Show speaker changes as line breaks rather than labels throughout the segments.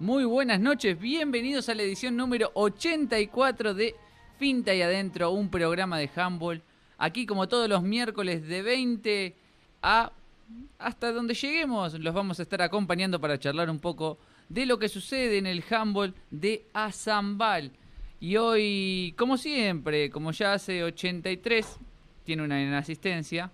Muy buenas noches, bienvenidos a la edición número 84 de Finta y Adentro, un programa de handball. Aquí como todos los miércoles de 20 a hasta donde lleguemos, los vamos a estar acompañando para charlar un poco de lo que sucede en el handball de Azambal. Y hoy, como siempre, como ya hace 83, tiene una asistencia,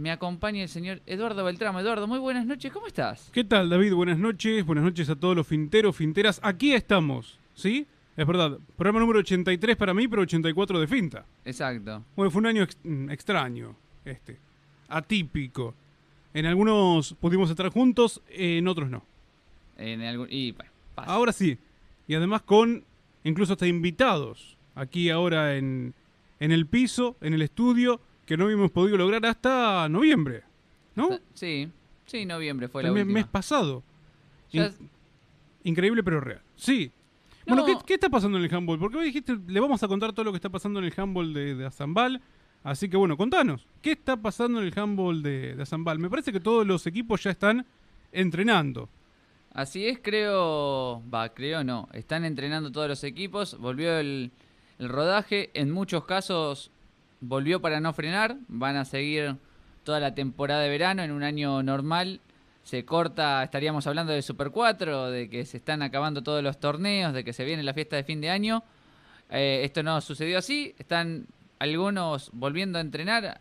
me acompaña el señor Eduardo Beltramo. Eduardo, muy buenas noches, ¿cómo estás?
¿Qué tal, David? Buenas noches, buenas noches a todos los finteros, finteras. Aquí estamos, ¿sí? Es verdad, programa número 83 para mí, pero 84 de finta.
Exacto.
Bueno, fue un año mm, extraño, este, atípico. En algunos pudimos estar juntos, en otros no.
En algún... y,
Ahora sí. Y además con incluso hasta invitados aquí ahora en, en el piso, en el estudio que no habíamos podido lograr hasta noviembre, ¿no?
Sí, sí, noviembre fue
la
el
última. mes pasado. Increíble pero real. Sí. Bueno, ¿qué, está pasando en el handball? Porque hoy dijiste, le vamos a contar todo lo que está pasando en el handball de, de Azambal. Así que bueno, contanos, ¿qué está pasando en el handball de, de Azambal? Me parece que todos los equipos ya están entrenando.
Así es, creo, va, creo no, están entrenando todos los equipos, volvió el, el rodaje, en muchos casos volvió para no frenar, van a seguir toda la temporada de verano en un año normal. Se corta, estaríamos hablando de Super 4, de que se están acabando todos los torneos, de que se viene la fiesta de fin de año. Eh, esto no sucedió así, están algunos volviendo a entrenar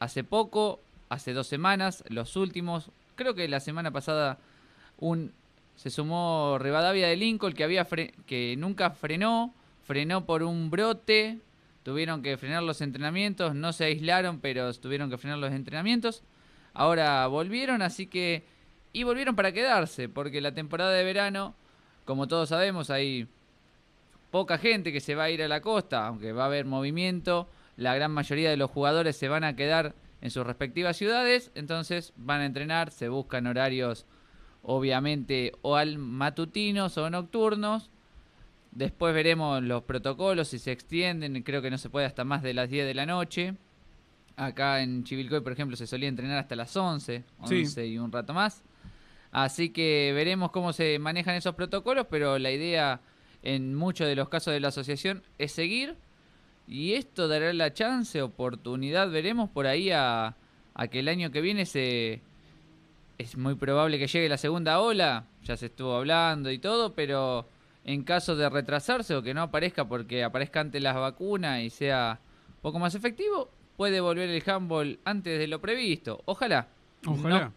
hace poco, hace dos semanas, los últimos, creo que la semana pasada un se sumó Rivadavia de Lincoln que había que nunca frenó, frenó por un brote tuvieron que frenar los entrenamientos, no se aislaron, pero tuvieron que frenar los entrenamientos. Ahora volvieron, así que... Y volvieron para quedarse, porque la temporada de verano, como todos sabemos, hay poca gente que se va a ir a la costa, aunque va a haber movimiento, la gran mayoría de los jugadores se van a quedar en sus respectivas ciudades, entonces van a entrenar, se buscan horarios obviamente o al matutinos o nocturnos, Después veremos los protocolos, si se extienden, creo que no se puede hasta más de las 10 de la noche. Acá en Chivilcoy, por ejemplo, se solía entrenar hasta las 11, 11 y un rato más. Así que veremos cómo se manejan esos protocolos, pero la idea en muchos de los casos de la asociación es seguir. Y esto dará la chance, oportunidad, veremos por ahí a, a que el año que viene se... Es muy probable que llegue la segunda ola, ya se estuvo hablando y todo, pero en caso de retrasarse o que no aparezca porque aparezca antes las vacunas y sea un poco más efectivo, puede volver el handball antes de lo previsto. Ojalá.
Ojalá.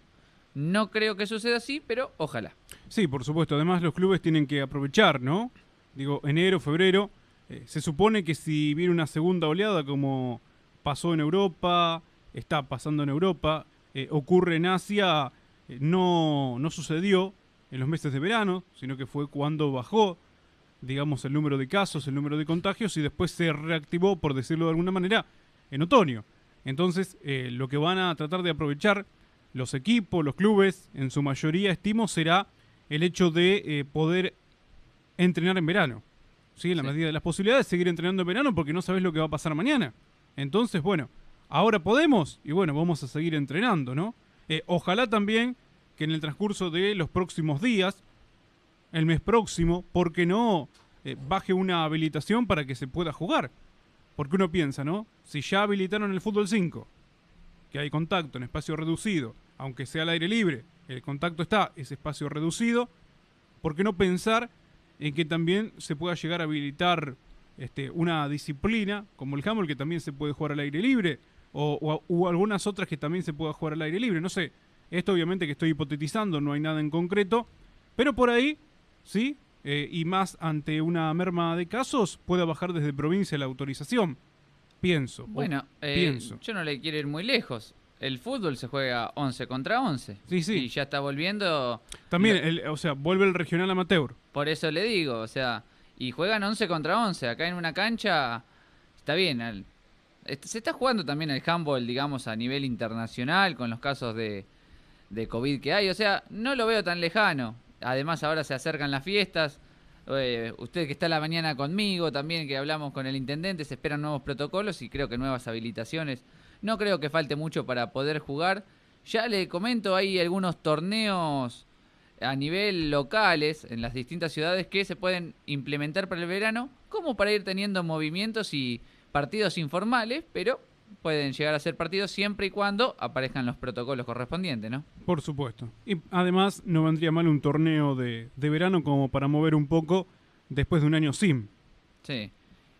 No, creo que suceda así, pero ojalá.
Sí, por supuesto. Además, los clubes tienen que aprovechar, ¿no? Digo, enero, febrero. Eh, se supone que si viene una segunda oleada, como pasó en Europa, está pasando en Europa, eh, ocurre en Asia, eh, no, no sucedió en los meses de verano, sino que fue cuando bajó, digamos, el número de casos, el número de contagios y después se reactivó, por decirlo de alguna manera, en otoño. Entonces, eh, lo que van a tratar de aprovechar los equipos, los clubes, en su mayoría, estimo, será el hecho de eh, poder entrenar en verano. ¿sí? En la medida de las posibilidades, seguir entrenando en verano porque no sabes lo que va a pasar mañana. Entonces, bueno, ahora podemos y bueno, vamos a seguir entrenando, ¿no? Eh, ojalá también que en el transcurso de los próximos días, el mes próximo, porque no eh, baje una habilitación para que se pueda jugar? Porque uno piensa, ¿no? Si ya habilitaron el fútbol 5, que hay contacto en espacio reducido, aunque sea al aire libre, el contacto está, ese espacio reducido, ¿por qué no pensar en que también se pueda llegar a habilitar este, una disciplina como el handball que también se puede jugar al aire libre o, o, algunas otras que también se pueda jugar al aire libre. No sé, esto obviamente que estoy hipotetizando, no hay nada en concreto, pero por ahí, ¿sí? Eh, y más ante una merma de casos, pueda bajar desde provincia la autorización. Pienso.
Bueno, eh, pienso. yo no le quiero ir muy lejos. El fútbol se juega 11 contra 11.
Sí, sí.
Y ya está volviendo.
También, o sea, vuelve el regional amateur.
Por eso le digo, o sea, y juegan 11 contra 11. Acá en una cancha, está bien. se está jugando también el handball, digamos, a nivel internacional, con los casos de, de COVID que hay. O sea, no lo veo tan lejano. Además, ahora se acercan las fiestas. Eh, usted que está la mañana conmigo, también que hablamos con el intendente, se esperan nuevos protocolos y creo que nuevas habilitaciones. No creo que falte mucho para poder jugar. Ya le comento, hay algunos torneos a nivel locales, en las distintas ciudades, que se pueden implementar para el verano, como para ir teniendo movimientos y partidos informales, pero pueden llegar a ser partidos siempre y cuando aparezcan los protocolos correspondientes, ¿no?
Por supuesto. Y además no vendría mal un torneo de, de verano como para mover un poco después de un año sin.
Sí.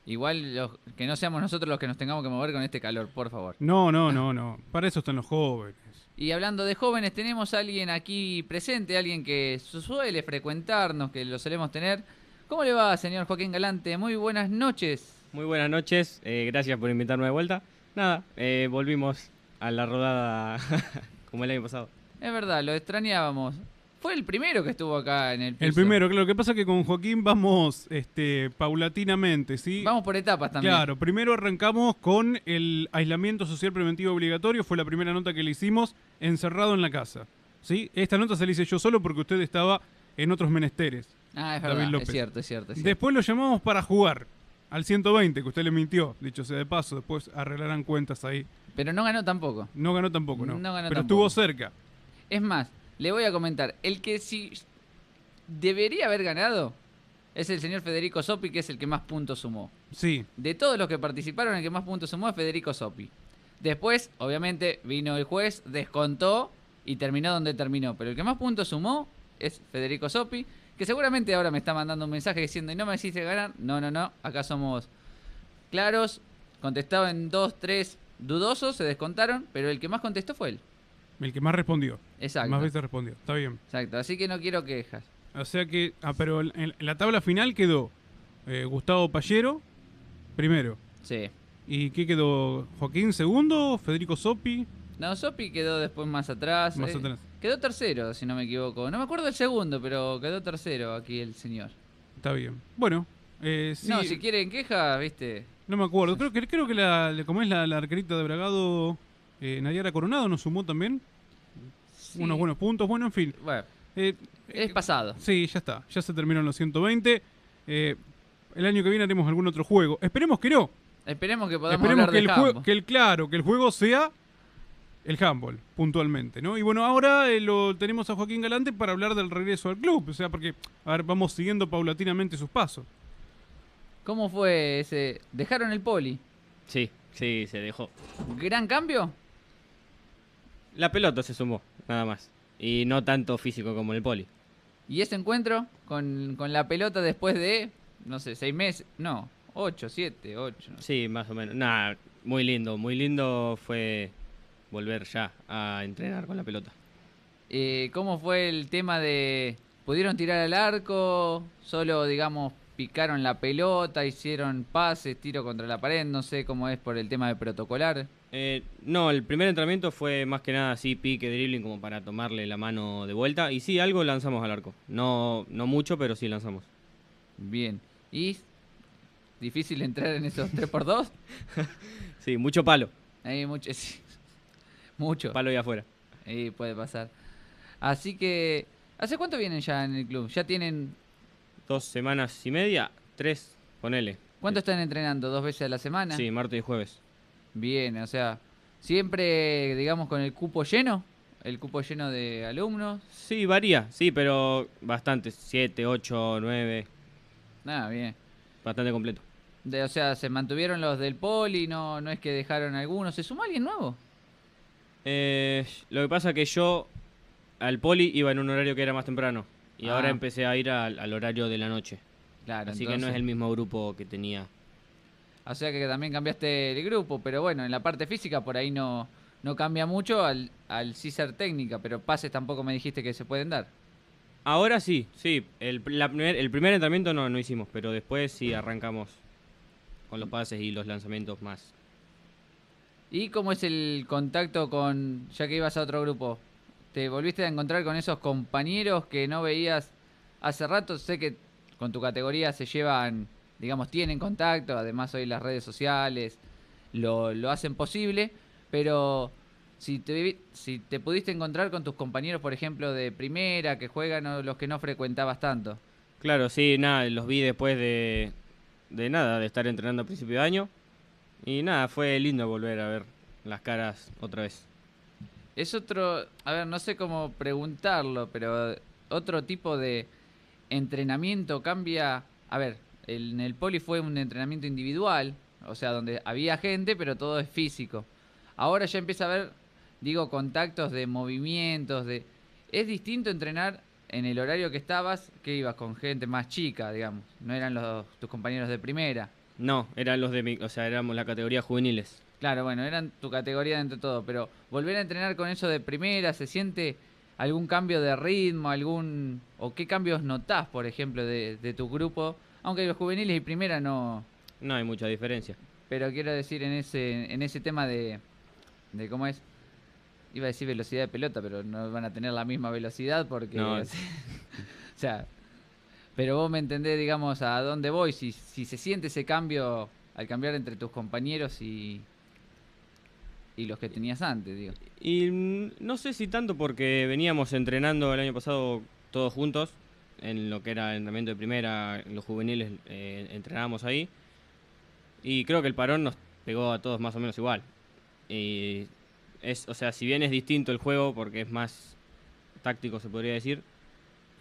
Igual los- que no seamos nosotros los que nos tengamos que mover con este calor, por favor.
No, no, no, no. Para eso están los jóvenes.
Y hablando de jóvenes, tenemos a alguien aquí presente, alguien que su- suele frecuentarnos, que lo solemos tener. ¿Cómo le va, señor Joaquín Galante? Muy buenas noches.
Muy buenas noches, eh, gracias por invitarme de vuelta. Nada, eh, volvimos a la rodada como el año pasado.
Es verdad, lo extrañábamos. Fue el primero que estuvo acá en el piso.
El primero, claro, lo que pasa es que con Joaquín vamos este, paulatinamente, ¿sí?
Vamos por etapas también.
Claro, primero arrancamos con el aislamiento social preventivo obligatorio, fue la primera nota que le hicimos, encerrado en la casa. ¿sí? Esta nota se la hice yo solo porque usted estaba en otros menesteres.
Ah, es verdad, es cierto, es cierto. es cierto.
Después lo llamamos para jugar al 120, que usted le mintió, dicho sea de paso, después arreglarán cuentas ahí.
Pero no ganó tampoco.
No ganó tampoco, ¿no?
No ganó
Pero
tampoco.
estuvo cerca.
Es más, le voy a comentar, el que sí debería haber ganado es el señor Federico Sopi, que es el que más puntos sumó.
Sí,
De todos los que participaron, el que más puntos sumó es Federico Sopi. Después, obviamente, vino el juez, descontó y terminó donde terminó. Pero el que más puntos sumó es Federico Sopi, que seguramente ahora me está mandando un mensaje diciendo, y no me hiciste ganar. No, no, no, acá somos claros. Contestaba en dos, tres dudosos, se descontaron, pero el que más contestó fue él.
el que más respondió.
Exacto.
Más veces respondió. Está bien.
Exacto, así que no quiero quejas.
O sea que, ah, pero en, en la tabla final quedó eh, Gustavo Pallero primero.
Sí.
¿Y qué quedó? Joaquín segundo, Federico Sopi
No, Sopi quedó después más atrás.
más
eh,
atrás.
Quedó tercero, si no me equivoco. No me acuerdo el segundo, pero quedó tercero aquí el señor.
Está bien. Bueno, eh, sí,
No, si quieren quejas, viste.
no me acuerdo. Creo que creo que la, como es la, la arquerita de Bragado, eh, Nayara Coronado nos sumó también
Sí.
unos buenos puntos. Bueno, en fin.
Bueno,
Eh,
es pasado.
Sí, ya está. Ya se terminaron los 120. Eh, el año que viene haremos algún otro juego. Esperemos que no.
Esperemos que podamos
Esperemos
hablar
que
de
el, jue-
handball.
que el claro, que el juego sea el handball, puntualmente, ¿no? Y bueno, ahora eh, lo tenemos a Joaquín Galante para hablar del regreso al club. O sea, porque, a ver, vamos siguiendo paulatinamente sus pasos.
¿Cómo fue ese? ¿Dejaron el poli?
Sí, sí, se dejó.
¿Gran cambio?
La pelota se sumó, nada más. Y no tanto físico como en el poli.
¿Y ese encuentro con, con la pelota después de, no sé, seis meses? No, ocho, siete, ocho. no sé.
Sí, más o menos. Nada, muy lindo, muy lindo fue volver ya a entrenar con la pelota.
Eh, ¿Cómo fue el tema de... ¿Pudieron tirar al arco? ¿Solo, digamos, picaron la pelota, hicieron pases, tiro contra la pared? No sé cómo es por el tema de protocolar.
Eh, no, el primer entrenamiento fue más que nada así, pique, dribbling, como para tomarle la mano de vuelta. Y sí, algo lanzamos al arco. No, no mucho, pero sí lanzamos.
Bien. ¿Y difícil entrar en esos 3x2?
Sí, mucho palo.
Hay mucho, sí. Mucho.
Palo y afuera.
Ahí puede pasar. Así que, ¿hace cuánto vienen ya en el club? ¿Ya tienen...
Dos semanas y media, tres, ponele.
¿Cuánto están entrenando? ¿Dos veces a la semana?
Sí, martes y jueves.
Bien, o sea, siempre, digamos, con el cupo lleno, el cupo lleno de alumnos.
Sí, varía, sí, pero bastante. Siete, ocho, nueve,
Nada, bien.
bastante completo.
De- o sea, se mantuvieron los del poli, no, no es que dejaron algunos. ¿Se sumó alguien nuevo?
Eh, lo que pasa que yo al poli iba en un horario que era más temprano. Y
Ah.
ahora empecé a ir al, al horario de la noche.
Claro,
Así que no es el mismo grupo que tenía.
O sea que también cambiaste el grupo, pero bueno, en la parte física por ahí no, no cambia mucho al, al sí ser técnica, pero pases tampoco me dijiste que se pueden dar.
Ahora sí, sí. El, la primer, el primer entrenamiento no, no hicimos, pero después sí arrancamos con los pases y los lanzamientos más.
¿Y cómo es el contacto con, ya que ibas a otro grupo? ¿Te volviste a encontrar con esos compañeros que no veías hace rato? Sé que con tu categoría se llevan, digamos, tienen contacto, además hoy las redes sociales lo, lo hacen posible, pero si te, si te pudiste encontrar con tus compañeros, por ejemplo, de primera, que juegan o los que no frecuentabas tanto.
Claro, sí, nada, los vi después de, de nada, de estar entrenando a principio de año. Y nada, fue lindo volver a ver las caras otra vez.
Es otro, a ver, no sé cómo preguntarlo, pero otro tipo de entrenamiento, cambia... A ver, el- en el poli fue un entrenamiento individual, o sea, donde había gente, pero todo es físico. Ahora ya empieza a haber, digo, contactos de movimientos, de... Es distinto entrenar en el horario que estabas, que ibas con gente más chica, digamos. No eran los, tus compañeros de primera.
No, eran los de mi, o sea, éramos la categoría juveniles.
Claro, bueno, eran tu categoría dentro de todo, pero volver a entrenar con eso de primera, ¿se siente algún cambio de ritmo, algún... o qué cambios notás, por ejemplo, de, de tu grupo? Aunque los juveniles y primera no...
No hay mucha diferencia.
Pero quiero decir en ese, en ese tema de, de cómo es... Iba a decir velocidad de pelota, pero no van a tener la misma velocidad porque...
No.
o sea, pero vos me entendés, digamos, a dónde voy, si, se siente ese cambio al cambiar entre tus compañeros y, y los que tenías antes, digo.
Y no sé si tanto porque veníamos entrenando el año pasado todos juntos, en lo que era entrenamiento de primera, los juveniles eh, entrenábamos ahí. Y creo que el parón nos pegó a todos más o menos igual. Y es, o sea, si bien es distinto el juego, porque es más táctico se podría decir,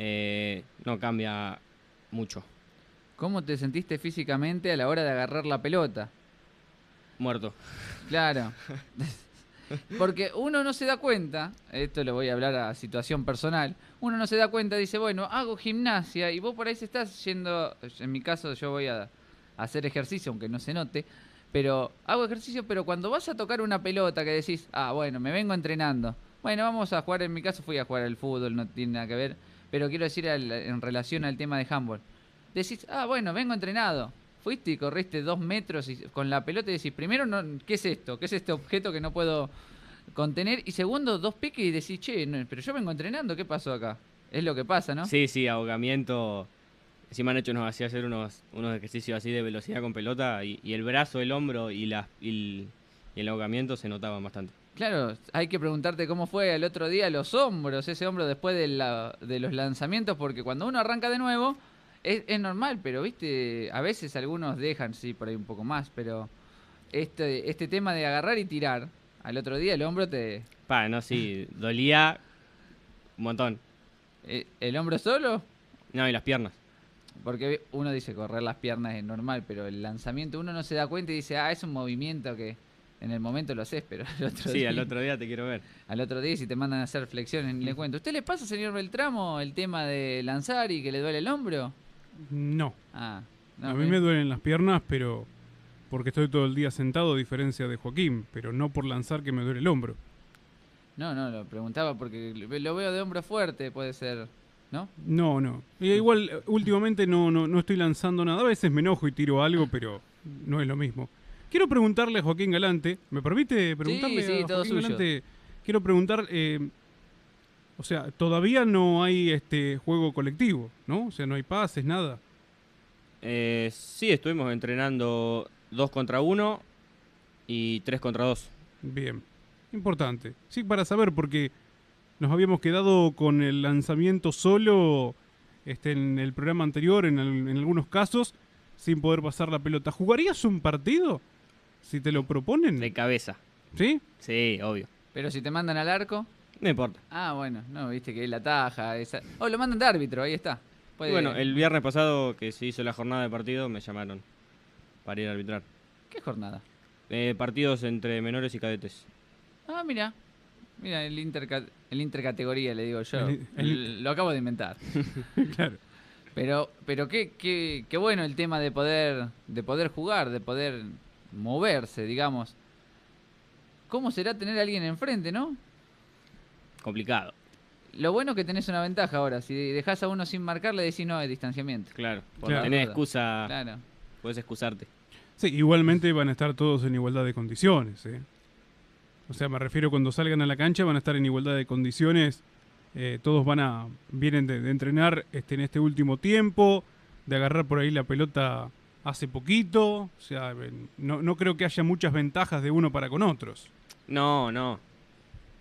eh, no cambia mucho.
¿Cómo te sentiste físicamente a la hora de agarrar la pelota?
Muerto.
Claro. Porque uno no se da cuenta, esto lo voy a hablar a situación personal, uno no se da cuenta, dice, bueno, hago gimnasia y vos por ahí se estás yendo, en mi caso yo voy a, a hacer ejercicio, aunque no se note, pero hago ejercicio, pero cuando vas a tocar una pelota que decís, ah, bueno, me vengo entrenando, bueno, vamos a jugar, en mi caso fui a jugar al fútbol, no tiene nada que ver, pero quiero decir en relación al tema de handball, decís, ah, bueno, vengo entrenado. Fuiste y corriste dos metros y, con la pelota y decís, primero, no, ¿qué es esto? ¿Qué es este objeto que no puedo contener? Y segundo, dos piques y decís, che, pero yo vengo entrenando, ¿qué pasó acá? Es lo que pasa, ¿no?
Sí, sí, ahogamiento. Encima Nacho nos hacía hacer unos, unos ejercicios así de velocidad con pelota y, y el brazo, el hombro y, la, y, el, y el ahogamiento se notaban bastante.
Claro, hay que preguntarte cómo fue el otro día los hombros, ese hombro después de, la- de los lanzamientos, porque cuando uno arranca de nuevo, es, es normal, pero viste, a veces algunos dejan, sí, por ahí un poco más, pero este, este tema de agarrar y tirar, al otro día el hombro te...
Pa, no, sí, dolía un montón.
eh, ¿El hombro solo?
No, y las piernas.
Porque uno dice correr las piernas es normal, pero el lanzamiento uno no se da cuenta y dice, ah, es un movimiento que en el momento lo haces, pero al otro
Sí,
día...
al otro día te quiero ver.
Al otro día, si te mandan a hacer flexiones, ni le cuento. ¿Usted le pasa, señor Beltramo, el tema de lanzar y que le duele el hombro?
No.
Ah, no,
a mí me duelen las piernas, pero porque estoy todo el día sentado, a diferencia de Joaquín, pero no por lanzar que me duele el hombro.
No, no, lo preguntaba porque lo veo de hombro fuerte, puede ser, ¿no?
No, no. Y igual, últimamente no, no, no estoy lanzando nada. A veces me enojo y tiro algo, pero no es lo mismo. Quiero preguntarle a Joaquín Galante, ¿me permite preguntarle
sí,
a
todo
Joaquín
suyo.
Galante? Quiero preguntar, eh, o sea, todavía no hay este juego colectivo, ¿no? O sea, no hay pases, nada.
Eh, sí, estuvimos entrenando dos contra uno y tres contra dos.
Bien, importante. Sí, para saber, porque nos habíamos quedado con el lanzamiento solo este, en el programa anterior, en algunos casos, sin poder pasar la pelota. ¿Jugarías un partido? Si te lo proponen.
De cabeza.
¿Sí?
Sí, obvio.
Pero si te mandan al arco,
No importa.
ah, bueno, no, viste que es la taja, esa... Oh, lo mandan de árbitro, ahí está.
Y bueno, el viernes pasado que se hizo la jornada de partido me llamaron para ir a arbitrar.
¿Qué jornada?
Eh, partidos entre menores y cadetes.
Ah, mira. Mira, el, interca... el intercategoría, le digo yo.
El- el-
Lo acabo de inventar.
claro.
Pero, pero qué, qué, qué bueno el tema de poder, de poder jugar, de poder moverse, digamos. ¿Cómo será tener a alguien enfrente, no?
Complicado,
Lo bueno es que tenés una ventaja ahora. Si dejas a uno sin marcar, le decís no, es distanciamiento.
claro.
Por
Claro.
la
Tenés excusa,
Claro.
puedes excusarte.
Sí, igualmente van a estar todos en igualdad de condiciones. ¿eh? O sea, me refiero cuando salgan a la cancha van a estar en igualdad de condiciones. eh, todos van a vienen de, de entrenar este, en este último tiempo, de agarrar por ahí la pelota hace poquito. O sea, no, no creo que haya muchas ventajas de uno para con otros.
No, no.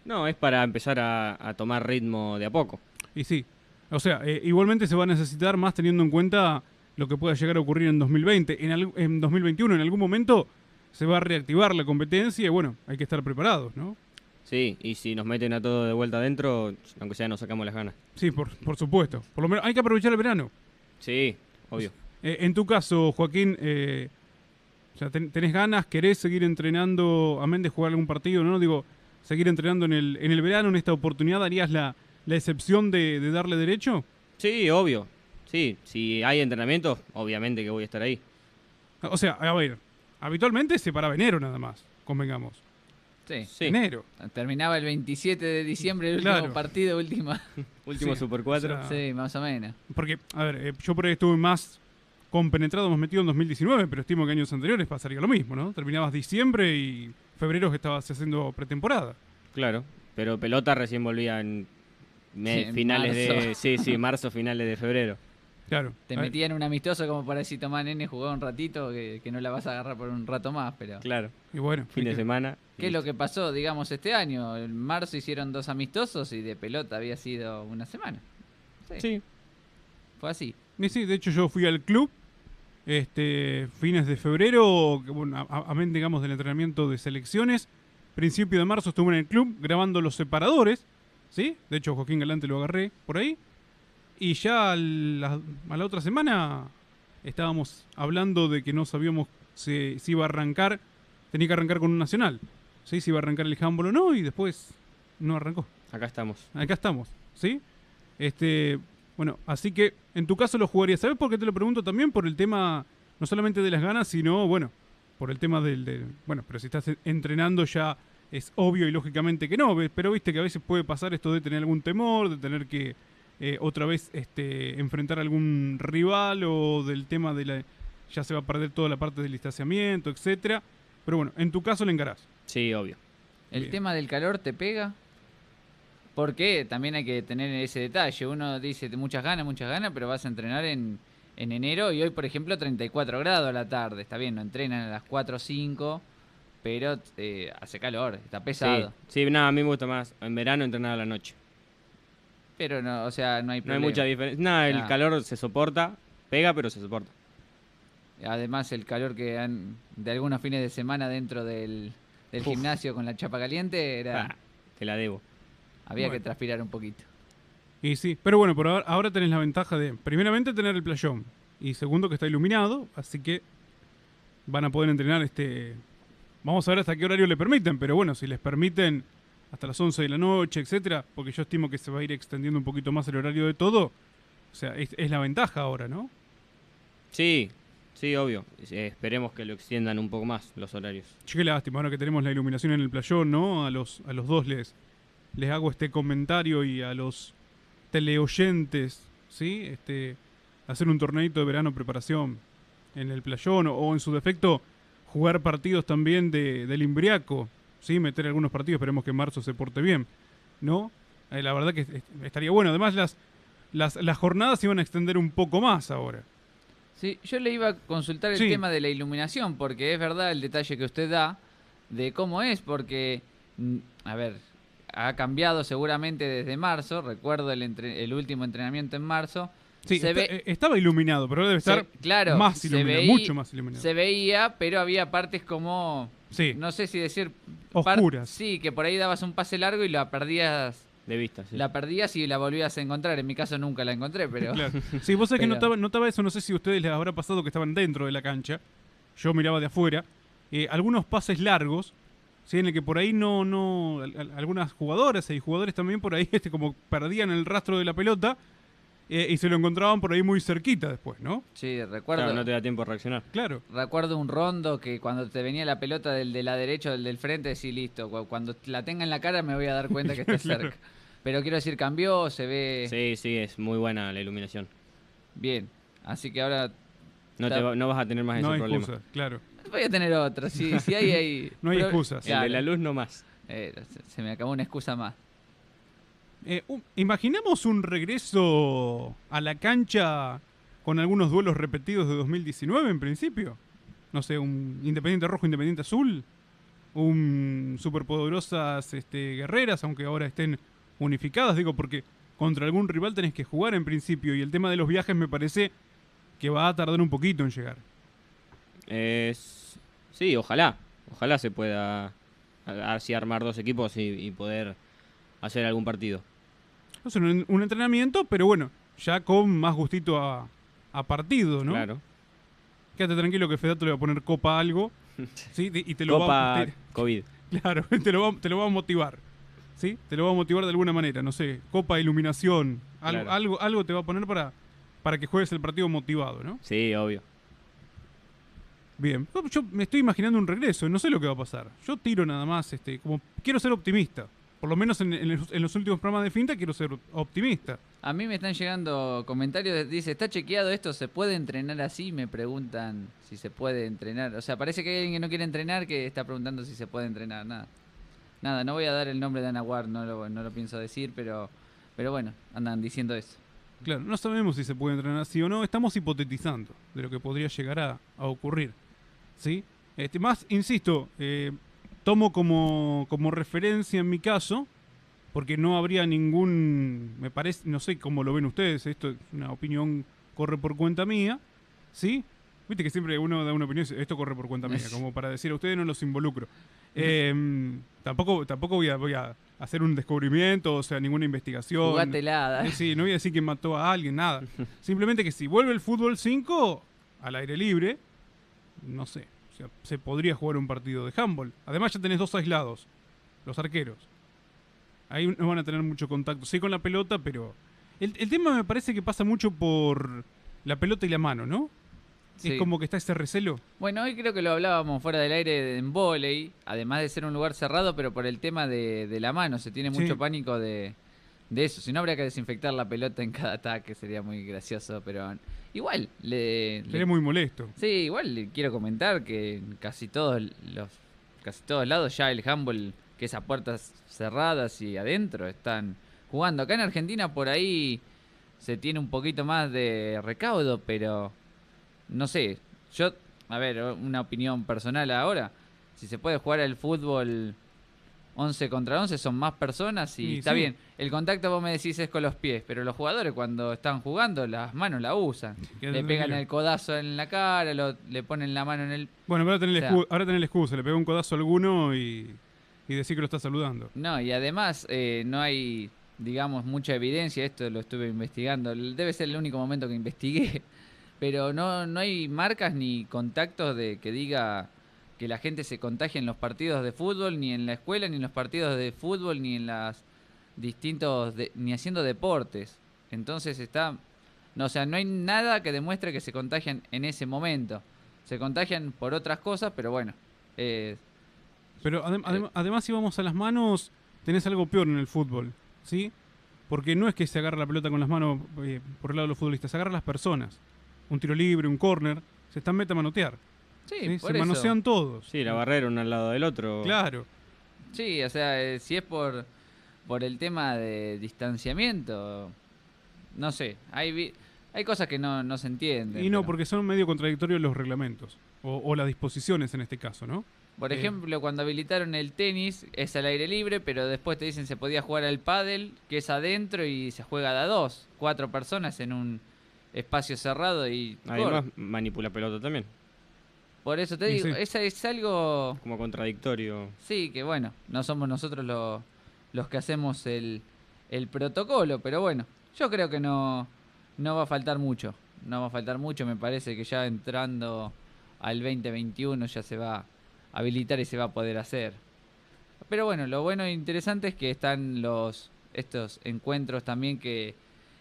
No, es para empezar a, a tomar ritmo de a poco.
Y sí, o sea, eh, igualmente se va a necesitar más teniendo en cuenta lo que pueda llegar a ocurrir en 2020. En, al- en 2021, en algún momento, se va a reactivar la competencia y bueno, hay que estar preparados, ¿no?
Sí, y si nos meten a todos de vuelta adentro, aunque sea nos sacamos las ganas.
Sí, por, por supuesto. Por lo menos hay que aprovechar el verano.
Sí, obvio.
Eh, en tu caso, Joaquín, eh, o sea, ten- ¿tenés ganas? ¿Querés seguir entrenando, amén de jugar algún partido? ¿No? Digo, seguir entrenando en el, en el verano, en esta oportunidad, ¿harías la, la excepción de, de darle derecho?
Sí, obvio. Sí, si hay entrenamientos, obviamente que voy a estar ahí.
O sea, a ver, habitualmente se paraba enero nada más, convengamos.
Sí.
Sí,
Enero.
Terminaba el 27 de diciembre el último
Claro.
partido, última.
último
Sí,
Super 4.
o sea,
Sí, más o menos.
Porque, a ver, eh, yo por ahí estuve más compenetrado, más metido en 2019, pero estimo que años anteriores pasaría lo mismo, ¿no? Terminabas diciembre y febrero que estabas haciendo pretemporada.
Claro, pero pelota recién volvía en, me-
Sí, en
finales de... Sí, sí, marzo, finales de febrero.
Claro.
Te metían un amistoso como para decir, tomá nene, jugá un ratito, que, que no la vas a agarrar por un rato más, pero...
Claro,
Y bueno,
fin de
que-
semana.
¿Qué es lo que pasó, digamos, este año? En marzo hicieron dos amistosos y de pelota había sido una semana. Sí,
Sí,
fue así.
Y sí, de hecho yo fui al club este fines de febrero, bueno, amén digamos del entrenamiento de selecciones. Principio de marzo estuve en el club grabando los separadores, ¿sí? De hecho Joaquín Galante lo agarré por ahí. Y ya la- a la otra semana estábamos hablando de que no sabíamos si, si iba a arrancar, tenía que arrancar con un nacional, ¿sí? Si iba a arrancar el handball o no y después no arrancó.
acá estamos.
Acá estamos, ¿sí? Este, bueno, así que en tu caso lo jugarías. ¿Sabes por qué te lo pregunto también? Por el tema, no solamente de las ganas, sino, bueno, por el tema del, del- bueno, pero si estás en- entrenando ya es obvio y lógicamente que no, pero viste que a veces puede pasar esto de tener algún temor, de tener que eh, otra vez este, enfrentar a algún rival o del tema de la, ya se va a perder toda la parte del distanciamiento, etcétera. Pero bueno, en tu caso le encarás.
Sí, obvio.
¿El
Bien.
tema del calor te pega? Porque también hay que tener ese detalle. Uno dice muchas ganas, muchas ganas, pero vas a entrenar en, en enero y hoy, por ejemplo, 34 grados a la tarde. Está bien, no entrenan a las 4 o 5, pero eh, hace calor, está pesado.
sí, nada, a mí me gusta más en verano entrenar a la noche.
Pero no, o sea, no hay
No hay
problema.
mucha diferencia. Nada, el
Ah.
calor se soporta, pega, pero se soporta.
Además, el calor que han de algunos fines de semana dentro del, gimnasio con la chapa caliente, era,
Ah, te la debo.
Había que transpirar un poquito.
Y sí, pero bueno, por ahora, ahora tenés la ventaja de, primeramente, tener el playón. Y segundo, que está iluminado, así que van a poder entrenar este... Vamos a ver hasta qué horario le permiten, pero bueno, si les permiten hasta las 11 de la noche, etcétera, porque yo estimo que se va a ir extendiendo un poquito más el horario de todo. O sea, es, es la ventaja ahora, ¿no?
Sí, sí, obvio. Eh, esperemos que lo extiendan un poco más los horarios.
Che, qué lástima, ahora que tenemos la iluminación en el playón, ¿no? A los, a los dos les, les hago este comentario y a los teleoyentes, ¿sí? Este, hacer un torneito de verano preparación en el playón o, o en su defecto jugar partidos también de, del Imbriaco, ¿sí? Meter algunos partidos, esperemos que en marzo se porte bien, ¿no? Eh, la verdad que est- estaría bueno. Además, las, las, las jornadas se iban a extender un poco más ahora.
Sí, yo le iba a consultar el
Sí.
tema de la iluminación, porque es verdad el detalle que usted da de cómo es, porque, mm, a ver, ha cambiado seguramente desde marzo, recuerdo el, entre- el último entrenamiento en marzo,
Sí,
Se
está-
ve-
eh, estaba iluminado, pero debe
se-
estar
claro,
más iluminado,
veí-
mucho más iluminado.
se veía, pero había partes como,
Sí.
no sé si decir... par-
Oscuras.
sí, que por ahí dabas un pase largo y la perdías,
De vista, sí.
la perdías y la volvías a encontrar. En mi caso nunca la encontré, pero...
Claro. Sí, vos sabés que notaba, notaba eso, no sé si a ustedes les habrá pasado que estaban dentro de la cancha. Yo miraba de afuera. eh, algunos pases largos, ¿sí? en el que por ahí no, no, al- al- algunas jugadoras y jugadores también por ahí, este, como perdían el rastro de la pelota eh, y se lo encontraban por ahí muy cerquita después, ¿no?
Sí, recuerdo...
Claro, no te da tiempo a reaccionar.
Claro.
Recuerdo un rondo que cuando te venía la pelota del de la derecha o del del frente, sí, listo. cu- Cuando la tenga en la cara me voy a dar cuenta que está
Claro.
cerca. Pero quiero decir, cambió, se ve
Sí, sí, es muy buena la iluminación.
bien. Así que ahora
No,
Está-
te va- no vas a tener más
No
ese
hay
problema.
excusa, claro.
Voy a tener otra. Sí, sí hay, hay
No hay
pero-
excusas.
El de la luz no más.
Eh, se, se me acabó una excusa más.
Eh, un- imaginamos un regreso a la cancha con algunos duelos repetidos de 2019 en principio. No sé, un Independiente Rojo, Independiente Azul, un Superpoderosas este, Guerreras, aunque ahora estén unificadas, digo, porque contra algún rival tenés que jugar en principio y el tema de los viajes me parece que va a tardar un poquito en llegar.
Es- sí, ojalá. Ojalá se pueda a- así armar dos equipos y, y poder hacer algún partido.
Es un, un entrenamiento, pero bueno, ya con más gustito a, a partido, ¿no?
Claro.
Quédate tranquilo que Fedato le va a poner copa a algo. ¿sí? Y te lo
Copa
va te-
COVID.
Claro, te lo, va, te lo va a motivar. ¿Sí? Te lo va a motivar de alguna manera, no sé, copa, iluminación, algo,
Claro.
algo, algo te va a poner para, para que juegues el partido motivado, ¿no?
Sí, obvio.
Bien, yo me estoy imaginando un regreso, no sé lo que va a pasar. Yo tiro nada más, este, como quiero ser optimista. Por lo menos en, en los, en los últimos programas de Finta quiero ser optimista.
A mí me están llegando comentarios, dice, ¿está chequeado esto? ¿Se puede entrenar así? Me preguntan si se puede entrenar. O sea, parece que hay alguien que no quiere entrenar que está preguntando si se puede entrenar. Nada, nada no voy a dar el nombre de Ana Ward, no lo, no lo pienso decir, pero, pero bueno, andan diciendo eso.
Claro, no sabemos si se puede entrenar así o no, estamos hipotetizando de lo que podría llegar a, a ocurrir. ¿Sí? Este, más, insisto, eh, tomo como, como referencia en mi caso, porque no habría ningún, me parece, no sé cómo lo ven ustedes, esto es una opinión, corre por cuenta mía, ¿sí? Viste que siempre uno da una opinión, y dice, esto corre por cuenta mía, como para decir a ustedes no los involucro. Eh, tampoco, tampoco voy a, voy a hacer un descubrimiento, o sea, ninguna investigación.
Jugate helada.
Sí, sí, no voy a decir que mató a alguien, nada. Simplemente que si vuelve el fútbol 5 al aire libre, no sé, o sea, se podría jugar un partido de handball. Además ya tenés dos aislados, los arqueros. Ahí no van a tener mucho contacto, sí con la pelota, pero... El, el tema me parece que pasa mucho por la pelota y la mano, ¿no?
Sí.
Es como que está ese recelo.
Bueno, hoy creo que lo hablábamos fuera del aire en volei, además de ser un lugar cerrado, pero por el tema de, de la mano, se tiene
Sí.
mucho pánico de, de eso. Si no, habría que desinfectar la pelota en cada ataque, sería muy gracioso, pero igual, le, le-
muy molesto.
Sí, igual le quiero comentar que en casi todos los casi todos lados ya el handball que es a puertas cerradas y adentro están jugando. Acá en Argentina por ahí se tiene un poquito más de recaudo, pero no sé. Yo, a ver, una opinión personal ahora, si se puede jugar al fútbol 11 contra 11 son más personas y
Y
está
sí.
bien. El contacto vos me decís es con los pies, pero los jugadores cuando están jugando las manos la usan. Le pegan
tranquilo.
el codazo en la cara, lo- le ponen la mano en el...
Bueno, ahora tenés,
O sea-
ahora tenés la excusa, le pegó un codazo a alguno y, y decir que lo está saludando.
No, y además eh, no hay, digamos, mucha evidencia, esto lo estuve investigando, debe ser el único momento que investigué, pero no, no hay marcas ni contactos de que diga que la gente se contagie en los partidos de fútbol, ni en la escuela, ni en los partidos de fútbol, ni en las distintos, de- ni haciendo deportes. Entonces está, no, o sea, no hay nada que demuestre que se contagian en ese momento. Se contagian por otras cosas, pero bueno, eh,
Pero adem- adem- además, si vamos a las manos, tenés algo peor en el fútbol, ¿sí? Porque no es que se agarra la pelota con las manos eh, por el lado de los futbolistas, se agarra las personas. Un tiro libre, un córner, se están meta a manotear.
Sí,
¿sí?
por
Se
eso.
manosean todos.
Sí, la barrera uno al lado del otro.
Claro.
Sí, o sea, eh, si es por, por el tema de distanciamiento, no sé, hay, vi- hay cosas que no, no se entienden.
Y no,
pero-
porque son medio contradictorios los reglamentos. O, o las disposiciones en este caso, ¿no?
Por
eh,
ejemplo, cuando habilitaron el tenis, es al aire libre, pero después te dicen se podía jugar al pádel, que es adentro y se juega de a dos, cuatro personas en un espacio cerrado y...
Además, manipula pelota también.
Por eso te digo,
sí.
esa es algo...
Como contradictorio.
Sí, que bueno, no somos nosotros lo- los que hacemos el, el protocolo, pero bueno, yo creo que no, no va a faltar mucho. No va a faltar mucho, me parece que ya entrando al 2021 ya se va a habilitar y se va a poder hacer. Pero bueno, lo bueno e interesante es que están los estos encuentros también que,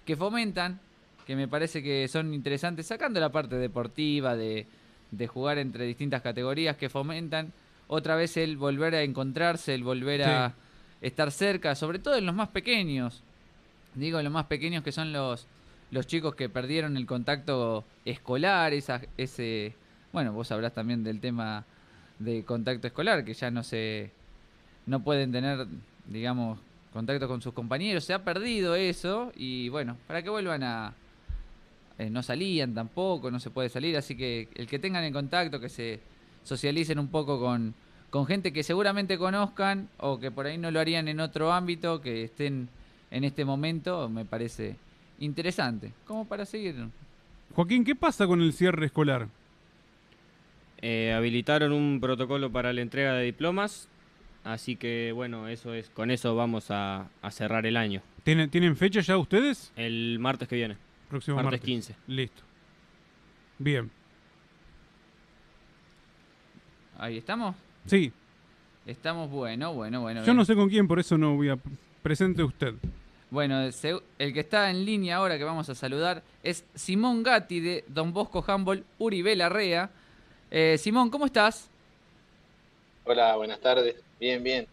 que fomentan, que me parece que son interesantes, sacando la parte deportiva, de, de jugar entre distintas categorías, que fomentan otra vez el volver a encontrarse, el volver a estar cerca, sobre todo en los más pequeños. Digo, los más pequeños que son los, los chicos que perdieron el contacto escolar, esa, ese... Bueno, vos hablás también del tema de contacto escolar, que ya no se... no pueden tener, digamos, contacto con sus compañeros. Se ha perdido eso y bueno, para que vuelvan a... eh, no salían tampoco, no se puede salir, así que el que tengan en contacto, que se socialicen un poco con, con gente que seguramente conozcan o que por ahí no lo harían en otro ámbito, que estén en este momento, me parece interesante. Como para seguir.
Joaquín, ¿qué pasa con el cierre escolar?
Eh, habilitaron un protocolo para la entrega de diplomas Así que bueno, eso es, con eso vamos a, a cerrar el año.
¿Tienen, ¿Tienen fecha ya ustedes?
El martes que viene.
Próximo
Martes
martes.
15.
Listo. Bien.
Ahí estamos.
Sí,
Estamos bueno, bueno, bueno.
yo
bien.
no sé con quién, por eso no voy a... Presente usted.
Bueno, el que está en línea ahora que vamos a saludar es Simón Gatti de Don Bosco Humboldt Uribe Larrea. Eh, Simón, ¿cómo estás?
Hola, buenas tardes. Bien, bien.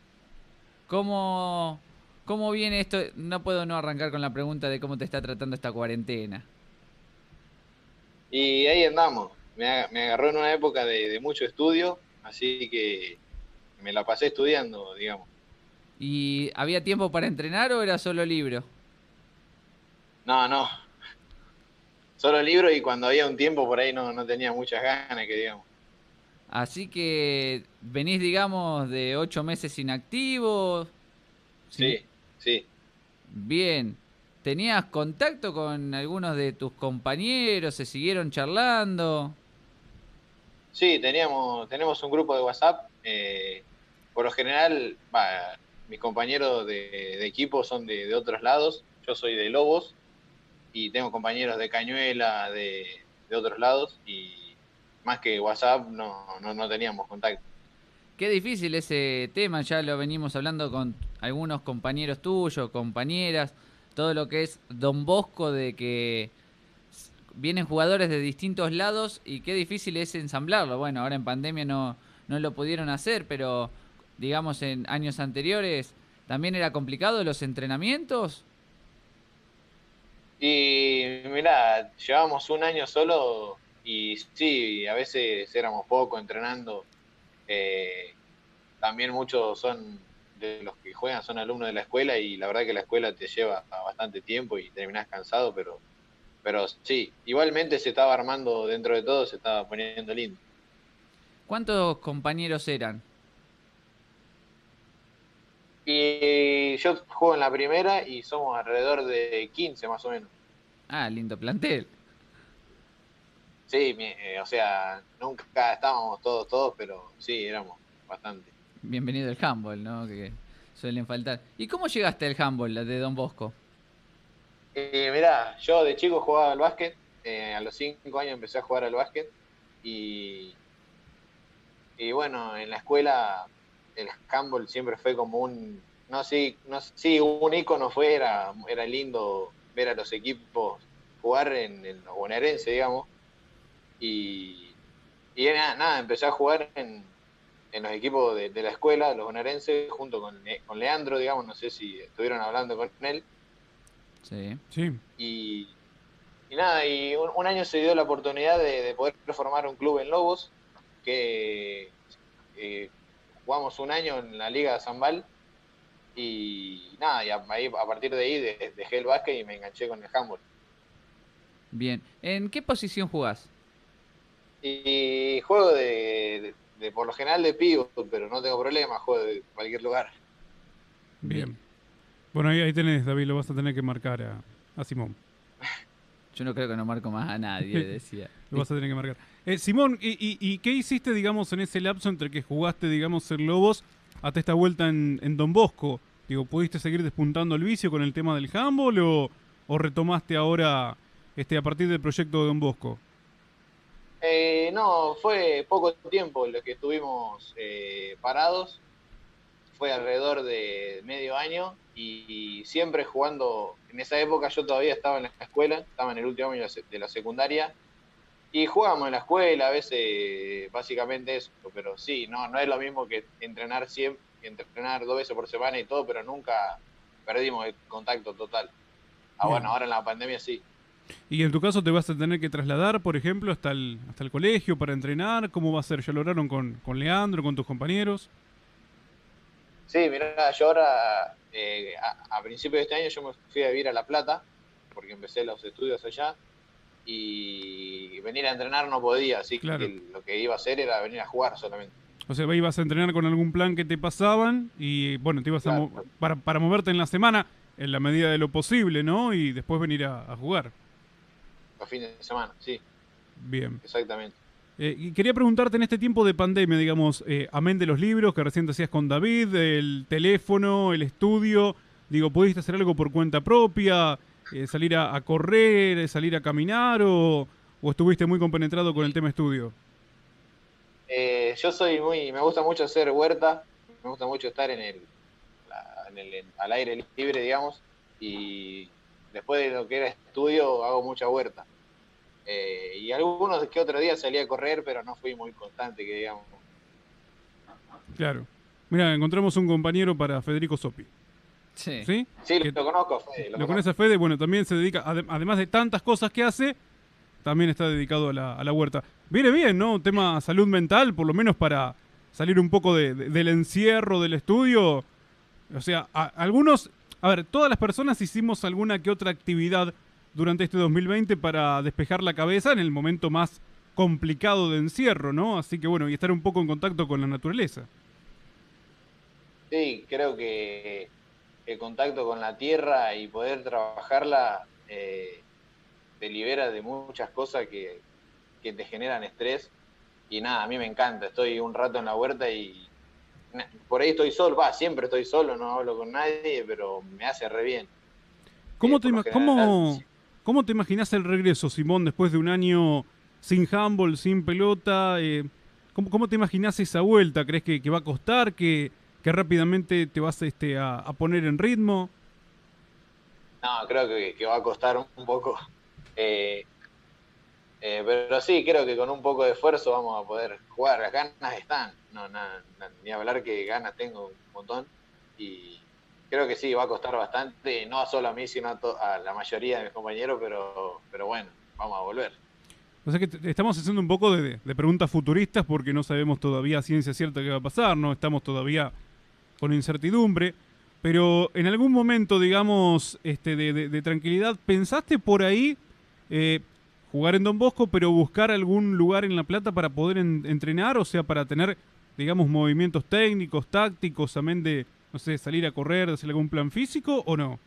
¿Cómo, ¿Cómo viene esto? No puedo no arrancar con la pregunta de cómo te está tratando esta cuarentena.
Y ahí andamos. Me, aga- me agarró en una época de, de mucho estudio, así que me la pasé estudiando, digamos.
¿Y había tiempo para entrenar o era solo libro?
No, no. Solo libro y cuando había un tiempo por ahí no, no tenía muchas ganas, que digamos.
Así que venís, digamos, de ocho meses inactivos.
Sí, sí.
Bien. ¿Tenías contacto con algunos de tus compañeros? ¿Se siguieron charlando?
Sí, teníamos, tenemos un grupo de WhatsApp. eh, por lo general, mis compañeros de, de equipo son de, de otros lados. Yo soy de Lobos y tengo compañeros de Cañuela, de, de otros lados. Y más que WhatsApp no, no, no teníamos contacto.
Qué difícil ese tema, ya lo venimos hablando con algunos compañeros tuyos, compañeras, todo lo que es Don Bosco de que vienen jugadores de distintos lados y qué difícil es ensamblarlo. Bueno, ahora en pandemia no, no lo pudieron hacer, pero digamos en años anteriores también era complicado los entrenamientos.
Y mira, llevamos un año solo y sí, a veces éramos poco entrenando. Eh, también muchos son de los que juegan, son alumnos de la escuela y la verdad que la escuela te lleva bastante tiempo y terminás cansado, pero, pero sí, igualmente se estaba armando dentro de todo, se estaba poniendo lindo.
¿Cuántos compañeros eran?
Y yo juego en la primera y somos alrededor de 15 más o menos.
Ah, lindo plantel.
Sí, eh, o sea, nunca estábamos todos, todos, pero sí, éramos bastante.
Bienvenido el handball, ¿no? Que suelen faltar. ¿Y cómo llegaste al handball de Don Bosco?
Eh, mirá, yo de chico jugaba al básquet, eh, a los 5 años empecé a jugar al básquet y, y bueno, en la escuela el handball siempre fue como un, no sé, no, sí, un ícono fue, era, era lindo ver a los equipos jugar en el bonaerense, digamos, y, y nada, nada, empecé a jugar en, en los equipos de, de la escuela, los bonaerenses, junto con, con Leandro, digamos, no sé si estuvieron hablando con él,
Sí.
Sí.
y, y nada, y un, un año se dio la oportunidad de, de poder formar un club en Lobos, que eh, jugamos un año en la Liga de Zambal, y nada, y a, ahí, a partir de ahí de- dejé el básquet y me enganché con el handball.
Bien. ¿En qué posición jugás?
Y juego de, de- por lo general de pívot, pero no tengo problema, juego de cualquier lugar.
Bien. Bueno, ahí, ahí tenés, David, lo vas a tener que marcar a, a Simón.
Yo no creo que no marco más a nadie, decía.
Lo vas a tener que marcar. Eh, Simón, ¿y, y, y qué hiciste, digamos, en ese lapso entre que jugaste, digamos, ser Lobos hasta esta vuelta en, en Don Bosco? Digo, ¿pudiste seguir despuntando el vicio con el tema del handball o, o retomaste ahora este a partir del proyecto de Don Bosco?
Eh, no, fue poco tiempo lo que estuvimos eh, parados. Fue alrededor de medio año y, siempre jugando. En esa época yo todavía estaba en la escuela, estaba en el último año de la secundaria y jugábamos en la escuela, a veces básicamente eso. Pero sí, no, no es lo mismo que entrenar siempre, entrenar dos veces por semana y todo, pero nunca perdimos el contacto total. Ah, bueno, ahora en la pandemia sí.
Y en tu caso te vas a tener que trasladar, por ejemplo, hasta el, hasta el colegio para entrenar. ¿Cómo va a ser? ¿Ya lo lograron con, con Leandro, con tus compañeros?
Sí, mirá, yo ahora, eh, a, a principios de este año yo me fui a vivir a La Plata, porque empecé los estudios allá, y venir a entrenar no podía, así
Claro.
que lo que iba a hacer era venir a jugar solamente.
O sea, ibas a entrenar con algún plan que te pasaban y, bueno, te ibas a mo- para, para moverte en la semana en la medida de lo posible, ¿no? Y después venir a, a jugar.
Los fines de semana, sí,
Bien.
exactamente.
Eh, y quería preguntarte en este tiempo de pandemia, digamos, eh, amén de los libros que recién hacías con David, el teléfono, el estudio, digo, ¿pudiste hacer algo por cuenta propia? Eh, ¿Salir a, correr, salir a caminar o, estuviste muy compenetrado con el tema estudio?
yo soy muy, me gusta mucho hacer huerta, me gusta mucho estar en el, en el al aire libre, digamos, y después de lo que era estudio hago mucha huerta. Eh, y algunos que otro día salí a correr, pero no fui muy constante, que digamos.
Claro. Mira, encontramos un compañero para Federico Sopi.
Sí. ¿Sí? Sí, lo, conozco,
Fede. Lo, conoce Fede, bueno, también se dedica, además de tantas cosas que hace, también está dedicado a la, huerta. Viene bien, ¿no? Un tema salud mental, por lo menos para salir un poco del encierro del estudio. O sea, algunos, a ver, todas las personas hicimos alguna que otra actividad durante este 2020 para despejar la cabeza en el momento más complicado de encierro, ¿no? Así que bueno, y estar un poco en contacto con la naturaleza.
Sí, creo que el contacto con la tierra y poder trabajarla eh, te libera de muchas cosas que, que te generan estrés. Y nada, a mí me encanta, estoy un rato en la huerta y por ahí estoy solo, va, siempre estoy solo, no hablo con nadie, pero me hace re bien.
¿Cómo, eh, te, ¿cómo, ¿Cómo te imaginas el regreso, Simón, después de un año sin handball, sin pelota? Eh, ¿cómo, te imaginas esa vuelta? ¿Crees que, va a costar? ¿Que, rápidamente te vas este, a, poner en ritmo?
No, creo que, va a costar un poco. Eh, eh, pero sí, creo que con un poco de esfuerzo vamos a poder jugar. Las ganas están. No, ni hablar que ganas tengo un montón. Y, creo que sí, va a costar bastante, no solo a mí, sino a, la mayoría de mis compañeros, pero, pero bueno, vamos a volver.
O sea que estamos haciendo un poco de, preguntas futuristas porque no sabemos todavía ciencia cierta qué va a pasar, no estamos todavía con incertidumbre, pero en algún momento, digamos, este, de, tranquilidad, ¿pensaste por ahí eh, jugar en Don Bosco, pero buscar algún lugar en La Plata para poder entrenar, o sea, para tener, digamos, movimientos técnicos, tácticos, amén de, no sé, salir a correr, hacer algún plan físico o no?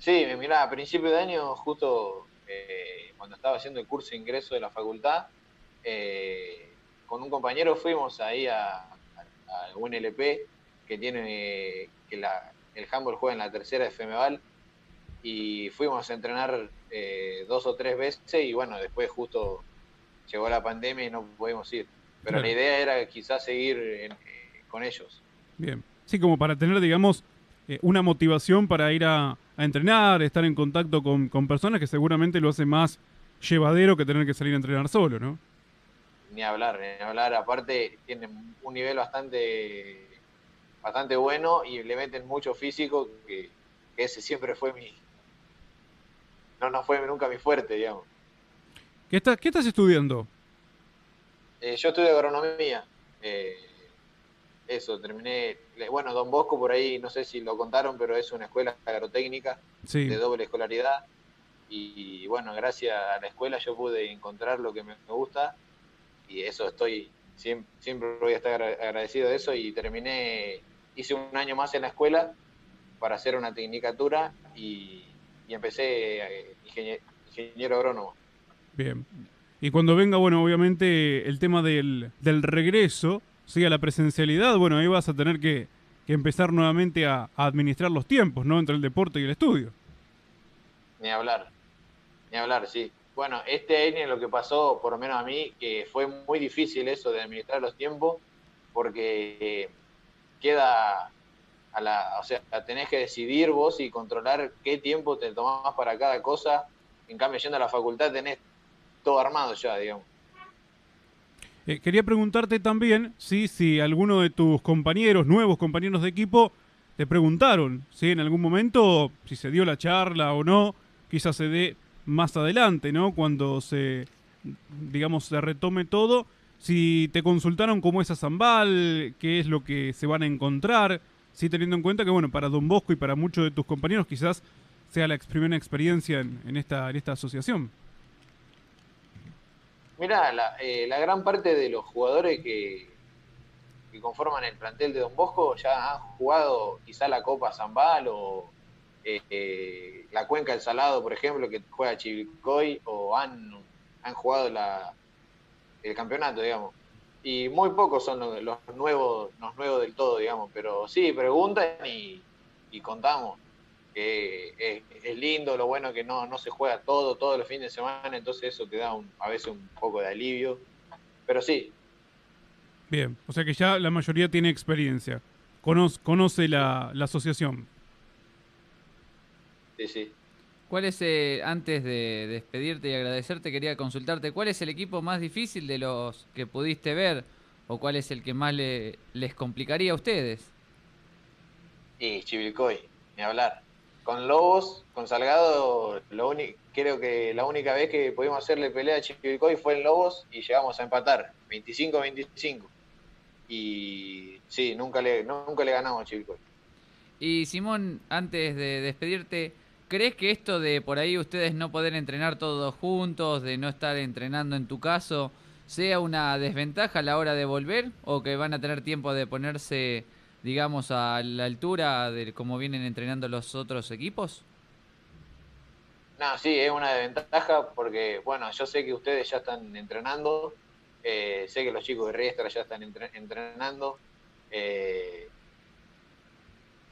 Sí, mira, a principio de año, justo eh, cuando estaba haciendo el curso de ingreso de la facultad, eh, con un compañero fuimos ahí a, a UNLP, que tiene que la, el handball juega en la tercera de Femeval, y fuimos a entrenar eh, dos o tres veces y bueno, después justo llegó la pandemia y no pudimos ir. Pero la idea era quizás seguir con ellos.
Bien. Sí, como para tener, digamos, eh, una motivación para ir a, entrenar, estar en contacto con, personas que seguramente lo hace más llevadero que tener que salir a entrenar solo, ¿no?
Ni hablar, ni hablar. Aparte, tienen un nivel bastante, bastante bueno y le meten mucho físico, que, ese siempre fue mi. No, no fue nunca mi fuerte, digamos.
¿Qué, estás, qué estás estudiando?
Eh, yo estudio agronomía. Eh, eso, terminé, bueno, Don Bosco por ahí, no sé si lo contaron, pero es una escuela agrotécnica de doble escolaridad. Y, bueno, gracias a la escuela yo pude encontrar lo que me, gusta y eso estoy, siempre, siempre voy a estar agradecido de eso y terminé, hice un año más en la escuela para hacer una tecnicatura y, empecé eh, ingeniero, agrónomo.
Bien. Y cuando venga, bueno, obviamente el tema del, del regreso, siga la presencialidad, bueno, ahí vas a tener que, empezar nuevamente a, administrar los tiempos, ¿no? Entre el deporte y el estudio.
Ni hablar, ni hablar, sí. Bueno, este año lo que pasó, por lo menos a mí, que fue muy difícil eso de administrar los tiempos, porque queda o sea, tenés que decidir vos y controlar qué tiempo te tomás para cada cosa. En cambio, yendo a la facultad tenés todo armado ya, digamos.
Eh, quería preguntarte también si, si alguno de tus compañeros, nuevos compañeros de equipo, te preguntaron si en algún momento, si se dio la charla o no, quizás se dé más adelante, ¿no? Cuando se, digamos, se retome todo, si te consultaron cómo es a Zambal, qué es lo que se van a encontrar, sí teniendo en cuenta que, bueno, para Don Bosco y para muchos de tus compañeros quizás sea la primera experiencia en, esta, en esta asociación.
Mira, la, eh, la, gran parte de los jugadores que, que, conforman el plantel de Don Bosco ya han jugado quizá la Copa Zambal o eh, la Cuenca del Salado, por ejemplo, que juega Chivilcoy, o han, han jugado la, el campeonato, digamos. Y muy pocos son los, los nuevos, los nuevos del todo, digamos. Pero sí, preguntan y, y contamos. Que es, es lindo, lo bueno que no, no se juega todo, todos los fines de semana, entonces eso te da un- a veces un poco de alivio. Pero sí,
Bien, o sea que ya la mayoría tiene experiencia. Conoce, conoce la, la asociación.
sí, sí.
¿Cuál es, eh, antes de despedirte y agradecerte, quería consultarte, ¿cuál es el equipo más difícil de los que pudiste ver? ¿O cuál es el que más le- les complicaría a ustedes?
Y Chivilcoy, ni hablar. Con Lobos, con Salgado, lo creo que la única vez que pudimos hacerle pelea a Chivilcoy fue en Lobos y llegamos a empatar, 25-25. Y sí, nunca le, nunca le ganamos a Chivilcoy.
Y Simón, antes de despedirte, ¿crees que esto de por ahí ustedes no poder entrenar todos juntos, de no estar entrenando en tu caso, sea una desventaja a la hora de volver? ¿O que van a tener tiempo de ponerse, digamos, a la altura de cómo vienen entrenando los otros equipos?
No, sí, es una desventaja porque, bueno, yo sé que ustedes ya están entrenando, eh, sé que los chicos de Riestra ya están entre- entrenando. eh,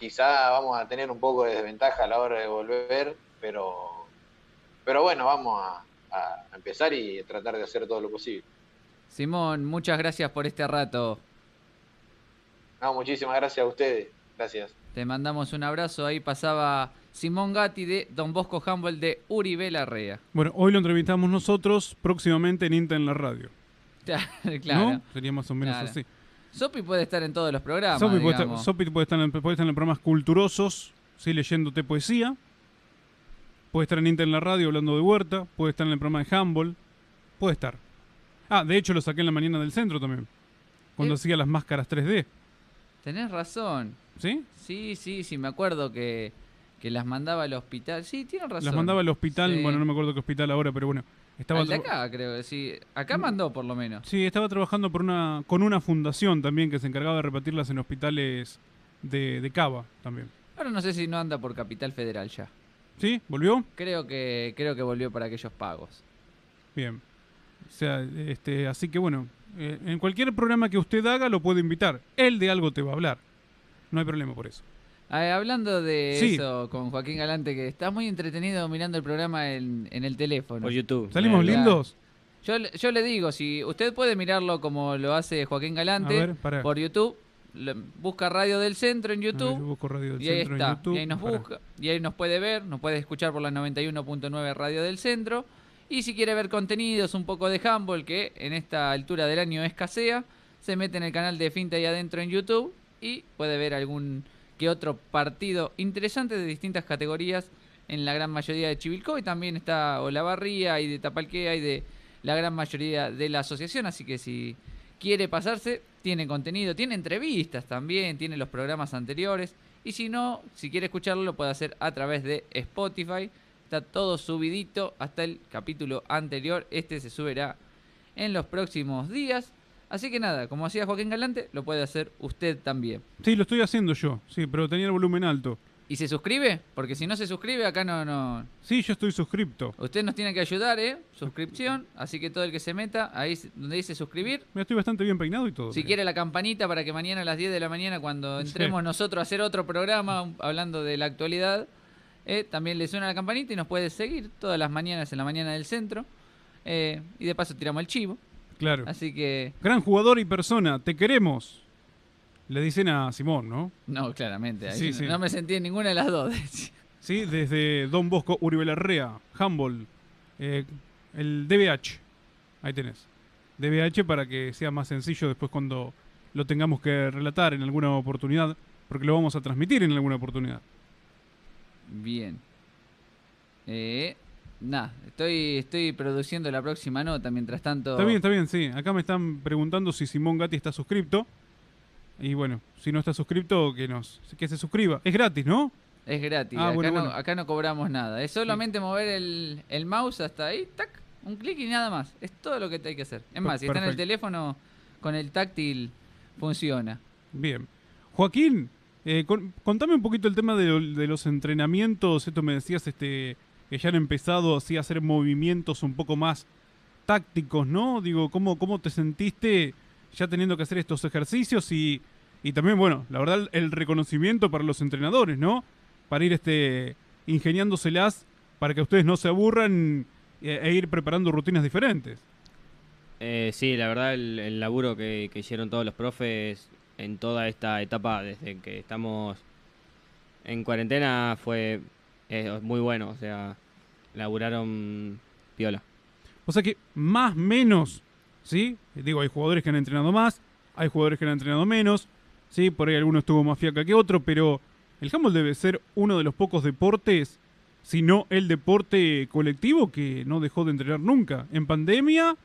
quizá vamos a tener un poco de desventaja a la hora de volver, pero, pero bueno, vamos a, a empezar y tratar de hacer todo lo posible.
Simón, muchas gracias por este rato.
No, muchísimas gracias a ustedes. Gracias.
Te mandamos un abrazo. Ahí pasaba Simón Gatti de Don Bosco Humboldt de Uribe Larrea.
Bueno, hoy lo entrevistamos nosotros, próximamente en Inta en la radio.
claro.
¿No? Sería más o menos
Claro.
así.
Sopi puede estar en todos los programas.
Sopi puede, estar,
digamos.
Sopi puede estar en, puede estar en programas culturosos, sí, leyéndote poesía. Puede estar en Inter en la radio hablando de huerta. Puede estar en el programa de Handball. Puede estar. Ah, de hecho lo saqué en la mañana del centro también. Cuando
Eh.
hacía las máscaras 3D.
Tenés razón.
¿Sí?
Sí, sí, sí, me acuerdo que, que las mandaba al hospital. Sí, tienes razón.
Las mandaba al hospital.
Sí.
Bueno, no me acuerdo qué hospital ahora, pero bueno. Estaba
Al de acá, creo. Sí, acá mandó por lo menos.
Sí, estaba trabajando por una, con una fundación también que se encargaba de repartirlas en hospitales de, de Cava también.
Ahora no sé si no anda por Capital Federal ya.
¿Sí? ¿Volvió?
Creo que creo que volvió para aquellos pagos.
Bien. O sea, este, así que bueno, eh, en cualquier programa que usted haga lo puede invitar. Él de algo te va a hablar. No hay problema por eso.
Ah, hablando de
Sí.
eso con Joaquín Galante, que estás muy entretenido mirando el programa en, en el teléfono.
Por YouTube.
¿Salimos
Eh,
lindos?
Yo, le- yo le digo, si usted puede mirarlo como lo hace Joaquín Galante
ver,
por YouTube, busca Radio del Centro en
ver,
YouTube
yo busco Radio del
y ahí
Centro en
está.
YouTube.
y ahí nos
Pará.
busca, y ahí nos puede ver, nos puede escuchar por la 91.9 Radio del Centro. Y si quiere ver contenidos, un poco de handball, que en esta altura del año escasea, se mete en el canal de Finta ahí adentro en YouTube y puede ver algún que otro partido interesante de distintas categorías en la gran mayoría de Chivilcoy. También está Olavarría y de Tapalquea y de la gran mayoría de la asociación. Así que si quiere pasarse, tiene contenido, tiene entrevistas también, tiene los programas anteriores. Y si no, si quiere escucharlo, lo puede hacer a través de Spotify. Está todo subidito hasta el capítulo anterior. Este se subirá en los próximos días. Así que nada, como hacía Joaquín Galante, lo puede hacer usted también.
Sí, lo estoy haciendo yo. Sí, pero tenía el volumen alto.
¿Y se suscribe? Porque si no se suscribe, acá no, no.
Sí, yo estoy suscripto.
Usted nos tiene que ayudar, ¿eh? Suscripción. Así que todo el que se meta, ahí donde dice suscribir,
Me estoy bastante bien peinado y todo.
Si
mira.
quiere la campanita para que mañana a las 10 de la mañana, cuando
Sí.
entremos nosotros a hacer otro programa hablando de la actualidad, eh, también le suena la campanita y nos puede seguir todas las mañanas en la mañana del centro. Eh, y de paso tiramos el chivo.
Claro.
Así que,
Gran jugador y persona, te queremos. Le dicen a Simón, ¿no?
no, claramente. ahí
Sí,
no,
sí.
no me sentí en ninguna de las dos.
Sí, desde Don Bosco, Uribe Larrea, Humboldt, eh, el DBH. Ahí tenés. DBH para que sea más sencillo después cuando lo tengamos que relatar en alguna oportunidad, porque lo vamos a transmitir en alguna oportunidad.
Bien. Eh, Nada, estoy, estoy produciendo la próxima nota. Mientras tanto,
Está bien, está bien, sí. Acá me están preguntando si Simón Gatti está suscripto. Y bueno, si no está suscripto, que nos que se suscriba. Es gratis, ¿no?
es gratis.
Ah,
acá,
bueno,
no,
bueno.
acá no cobramos nada. Es solamente mover el, el mouse hasta ahí, tac, un clic y nada más. Es todo lo que hay que hacer. Es más, si está en el teléfono, con el táctil funciona.
Bien. Joaquín, eh, con- contame un poquito el tema de los entrenamientos. Esto me decías este, que ya han empezado así a hacer movimientos un poco más tácticos, ¿no? Digo, ¿cómo, cómo te sentiste ya teniendo que hacer estos ejercicios y, y también, bueno, la verdad, el reconocimiento para los entrenadores, ¿no? Para ir este, ingeniándoselas para que ustedes no se aburran e, e ir preparando rutinas diferentes.
Eh, sí, la verdad, el, laburo que hicieron todos los profes en toda esta etapa, desde que estamos en cuarentena, fue eh, muy bueno. O sea, laburaron piola.
O sea que más menos, ¿sí? Digo, hay jugadores que han entrenado más, hay jugadores que han entrenado menos, ¿sí? Por ahí alguno estuvo más fiaca que otro, pero el handball debe ser uno de los pocos deportes, si no el deporte colectivo, que no dejó de entrenar nunca. En pandemia,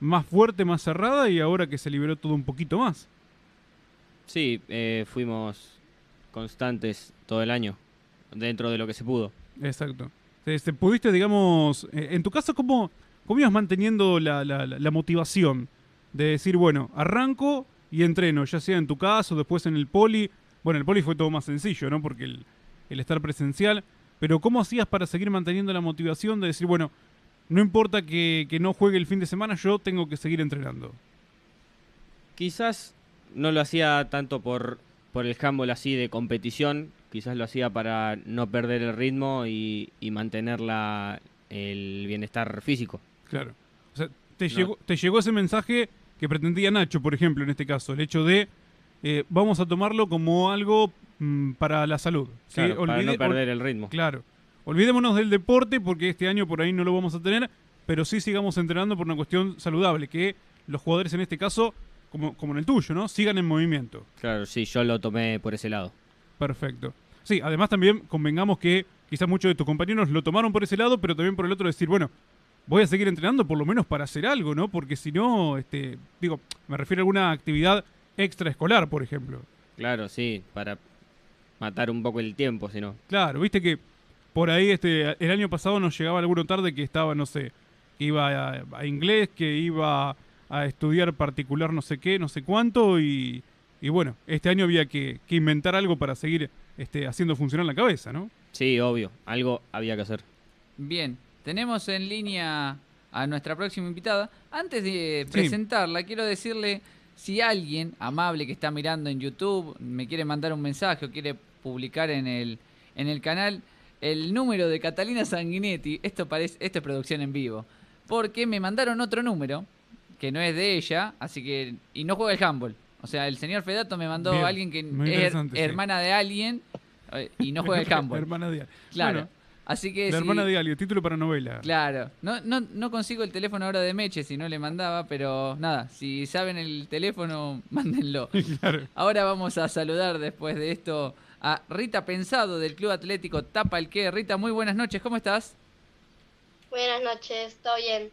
más fuerte, más cerrada, y ahora que se liberó todo un poquito más.
Sí, eh, fuimos constantes todo el año, dentro de lo que se pudo.
Exacto. Este, pudiste, digamos, eh, en tu caso, ¿cómo, cómo ibas manteniendo la, la, la motivación? De decir, bueno, arranco y entreno, ya sea en tu caso, después en el poli. Bueno, el poli fue todo más sencillo, ¿no? Porque el, el estar presencial. Pero ¿cómo hacías para seguir manteniendo la motivación de decir, bueno, no importa que, que no juegue el fin de semana, yo tengo que seguir entrenando?
Quizás no lo hacía tanto por, por el handball así de competición, quizás lo hacía para no perder el ritmo y, y mantener la, el bienestar físico.
Claro. O sea, te,
No.
llegó, te llegó ese mensaje que pretendía Nacho, por ejemplo, en este caso, el hecho de eh, vamos a tomarlo como algo mm, para la salud. ¿sí?
Claro, para no perder el ritmo.
Claro. Olvidémonos del deporte porque este año por ahí no lo vamos a tener, pero sí sigamos entrenando por una cuestión saludable, que los jugadores en este caso, como, como en el tuyo, ¿no? Sigan en movimiento.
Claro, sí, yo lo tomé por ese lado.
Perfecto. Sí, además también convengamos que quizás muchos de tus compañeros lo tomaron por ese lado, pero también por el otro decir, bueno, voy a seguir entrenando por lo menos para hacer algo, ¿no? Porque si no, este, digo, me refiero a alguna actividad extraescolar, por ejemplo.
Claro, sí, para matar un poco el tiempo, si no.
Claro, viste que por ahí este el año pasado nos llegaba alguno tarde que estaba, no sé, que iba a, a inglés, que iba a estudiar particular no sé qué, no sé cuánto, y, y bueno, este año había que, que inventar algo para seguir este, haciendo funcionar la cabeza, ¿no?
Sí, obvio, algo había que hacer.
Bien, tenemos en línea a nuestra próxima invitada. Antes de
Sí.
presentarla, quiero decirle si alguien amable que está mirando en YouTube me quiere mandar un mensaje o quiere publicar en el, en el canal el número de Catalina Sanguinetti, esto, parece, esto es producción en vivo, porque me mandaron otro número que no es de ella, así que y no juega el handball. O sea, el señor Fedato me mandó
Bien,
a alguien que es
sí.
hermana de alguien eh, y no juega el handball.
hermana de
Claro.
Bueno,
Así que
la
si-
hermana de alguien, título para novela.
Claro, no, no, no consigo el teléfono ahora de Meche, si no le mandaba, pero nada, si saben el teléfono, mándenlo.
Claro.
Ahora vamos a saludar después de esto a Rita Pensado del Club Atlético Tapa el que. Rita, muy buenas noches, ¿cómo estás?
Buenas noches, ¿todo bien?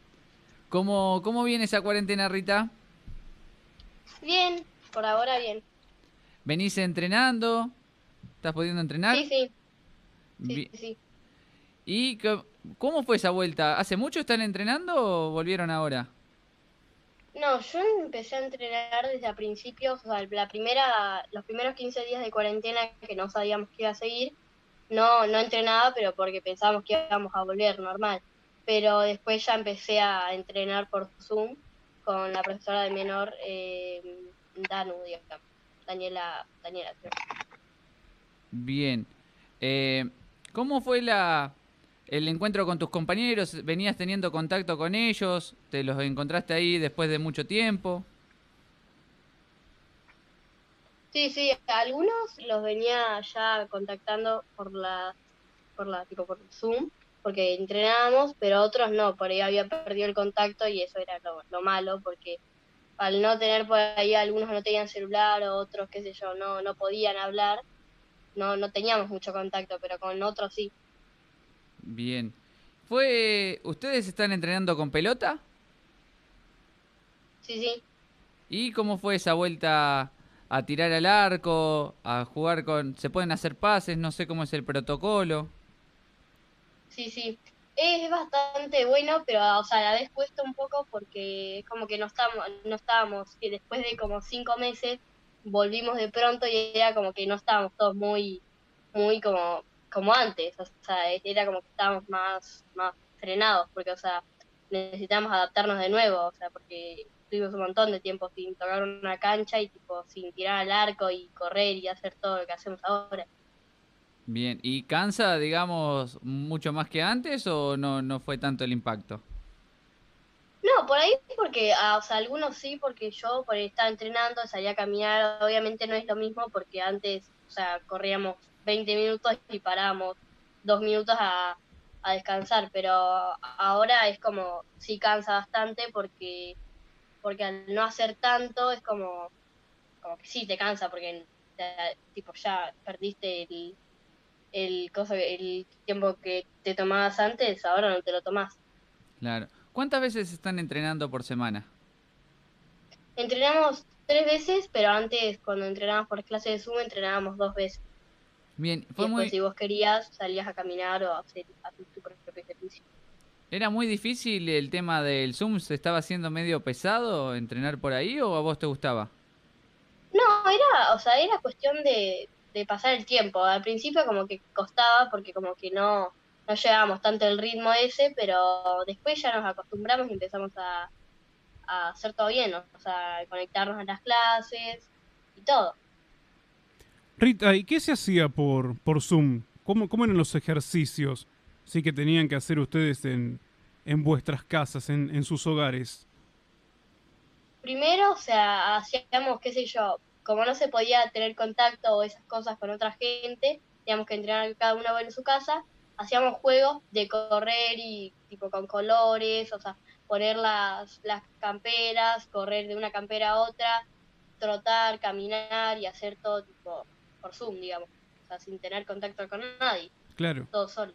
¿Cómo, cómo viene esa cuarentena, Rita?
Bien, por ahora bien.
¿Venís entrenando? ¿Estás pudiendo entrenar?
Sí, sí,
Bi-
sí, sí.
¿Y cómo fue esa vuelta? ¿Hace mucho están entrenando o volvieron ahora?
No, yo empecé a entrenar desde a principios, o sea, la primera, los primeros 15 días de cuarentena que no sabíamos que iba a seguir, no, no entrenaba, pero porque pensábamos que íbamos a volver normal. Pero después ya empecé a entrenar por Zoom con la profesora de menor, eh, Danu, digamos, Daniela, Daniela, creo.
Bien. Eh, ¿Cómo fue la, el encuentro con tus compañeros? ¿Venías teniendo contacto con ellos? ¿Te los encontraste ahí después de mucho tiempo?
Sí, sí, algunos los venía ya contactando por la, por la, tipo por Zoom, porque entrenábamos, pero otros no, por ahí había perdido el contacto y eso era lo, lo malo, porque al no tener por ahí, algunos no tenían celular, o otros, qué sé yo, no, no podían hablar, no, no teníamos mucho contacto, pero con otros sí.
Bien. ¿Fue, ¿Ustedes están entrenando con pelota?
Sí, sí.
¿Y cómo fue esa vuelta a tirar al arco, a jugar con... ¿Se pueden hacer pases? No sé cómo es el protocolo.
Sí, sí. Es bastante bueno, pero o sea, a la vez cuesta un poco porque es como que no estamos, no estábamos, que después de como cinco meses volvimos de pronto y era como que no estábamos todos muy, muy como, como antes, o sea, era como que estábamos más, más frenados, porque o sea, necesitamos adaptarnos de nuevo, o sea, porque tuvimos un montón de tiempo sin tocar una cancha y tipo sin tirar al arco y correr y hacer todo lo que hacemos ahora.
Bien, ¿y cansa, digamos, mucho más que antes o no, no fue tanto el impacto?
No, por ahí porque, ah, o sea, algunos sí, porque yo por estar entrenando, salía a caminar, obviamente no es lo mismo porque antes, o sea, corríamos 20 minutos y parábamos dos minutos a, a descansar, pero ahora es como, sí cansa bastante porque, porque al no hacer tanto es como, como que sí te cansa porque tipo ya perdiste el, el, cosa, el tiempo que te tomabas antes, ahora no te lo tomás.
Claro. ¿Cuántas veces están entrenando por semana?
Entrenamos tres veces, pero antes cuando entrenábamos por clase de Zoom entrenábamos dos veces.
Bien,
fue muy... si vos querías salías a caminar o a hacer, tu propio ejercicio.
¿Era muy difícil el tema del Zoom? ¿Se estaba haciendo medio pesado entrenar por ahí o a vos te gustaba?
No, era, o sea, era cuestión de, de pasar el tiempo. Al principio como que costaba porque como que no, no llevábamos tanto el ritmo ese, pero después ya nos acostumbramos y empezamos a, hacer todo bien, o sea, conectarnos a las clases y todo.
Rita, ¿y qué se hacía por, por Zoom? ¿Cómo, ¿Cómo eran los ejercicios sí que tenían que hacer ustedes en, en vuestras casas, en, en sus hogares?
Primero, o sea, hacíamos, qué sé yo, como no se podía tener contacto o esas cosas con otra gente, teníamos que entrenar cada uno en su casa, hacíamos juegos de correr y tipo con colores, o sea, poner las, las camperas, correr de una campera a otra, trotar, caminar y hacer todo tipo por Zoom, digamos, o sea, sin tener contacto con nadie.
Claro.
Todo solo.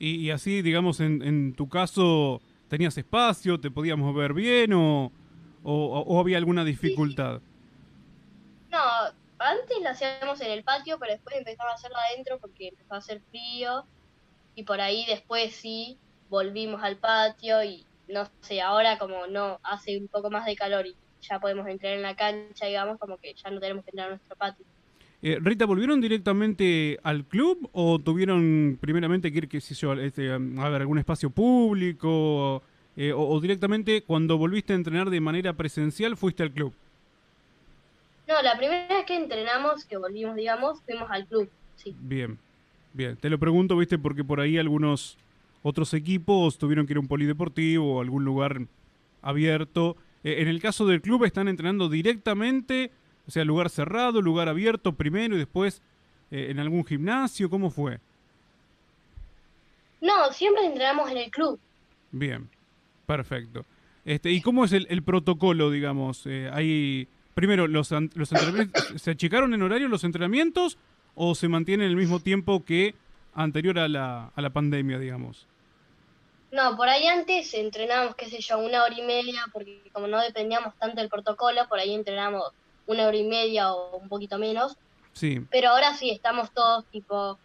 Y, así, digamos, en, en, tu caso, ¿tenías espacio? ¿Te podíamos ver bien o, o, había alguna dificultad?
No, antes lo hacíamos en el patio, pero después empezamos a hacerlo adentro porque empezó a hacer frío y por ahí después sí volvimos al patio y no sé, ahora como no hace un poco más de calor y ya podemos entrar en la cancha, digamos, como que ya no tenemos que entrar a nuestro patio.
Eh, Rita, ¿volvieron directamente al club o tuvieron primeramente que ir, qué sé yo, este, a ver, algún espacio público eh, o, directamente cuando volviste a entrenar de manera presencial fuiste al club?
No, la primera vez que entrenamos, que volvimos, digamos, fuimos al club, sí.
Bien, Bien, te lo pregunto, viste, porque por ahí algunos otros equipos tuvieron que ir a un polideportivo o algún lugar abierto. Eh, en el caso del club están entrenando directamente, o sea, lugar cerrado, lugar abierto primero y después eh, en algún gimnasio, ¿cómo fue?
No, siempre entrenamos en el club.
Bien, perfecto. Este, ¿Y cómo es el, protocolo, digamos? Eh, hay, primero, los, los ¿se achicaron en horario los entrenamientos o se mantiene en el mismo tiempo que anterior a la, a la pandemia, digamos?
No, por ahí antes entrenábamos, qué sé yo, una hora y media, porque como no dependíamos tanto del protocolo, por ahí entrenamos una hora y media o un poquito menos.
Sí.
Pero ahora sí, estamos todos tipo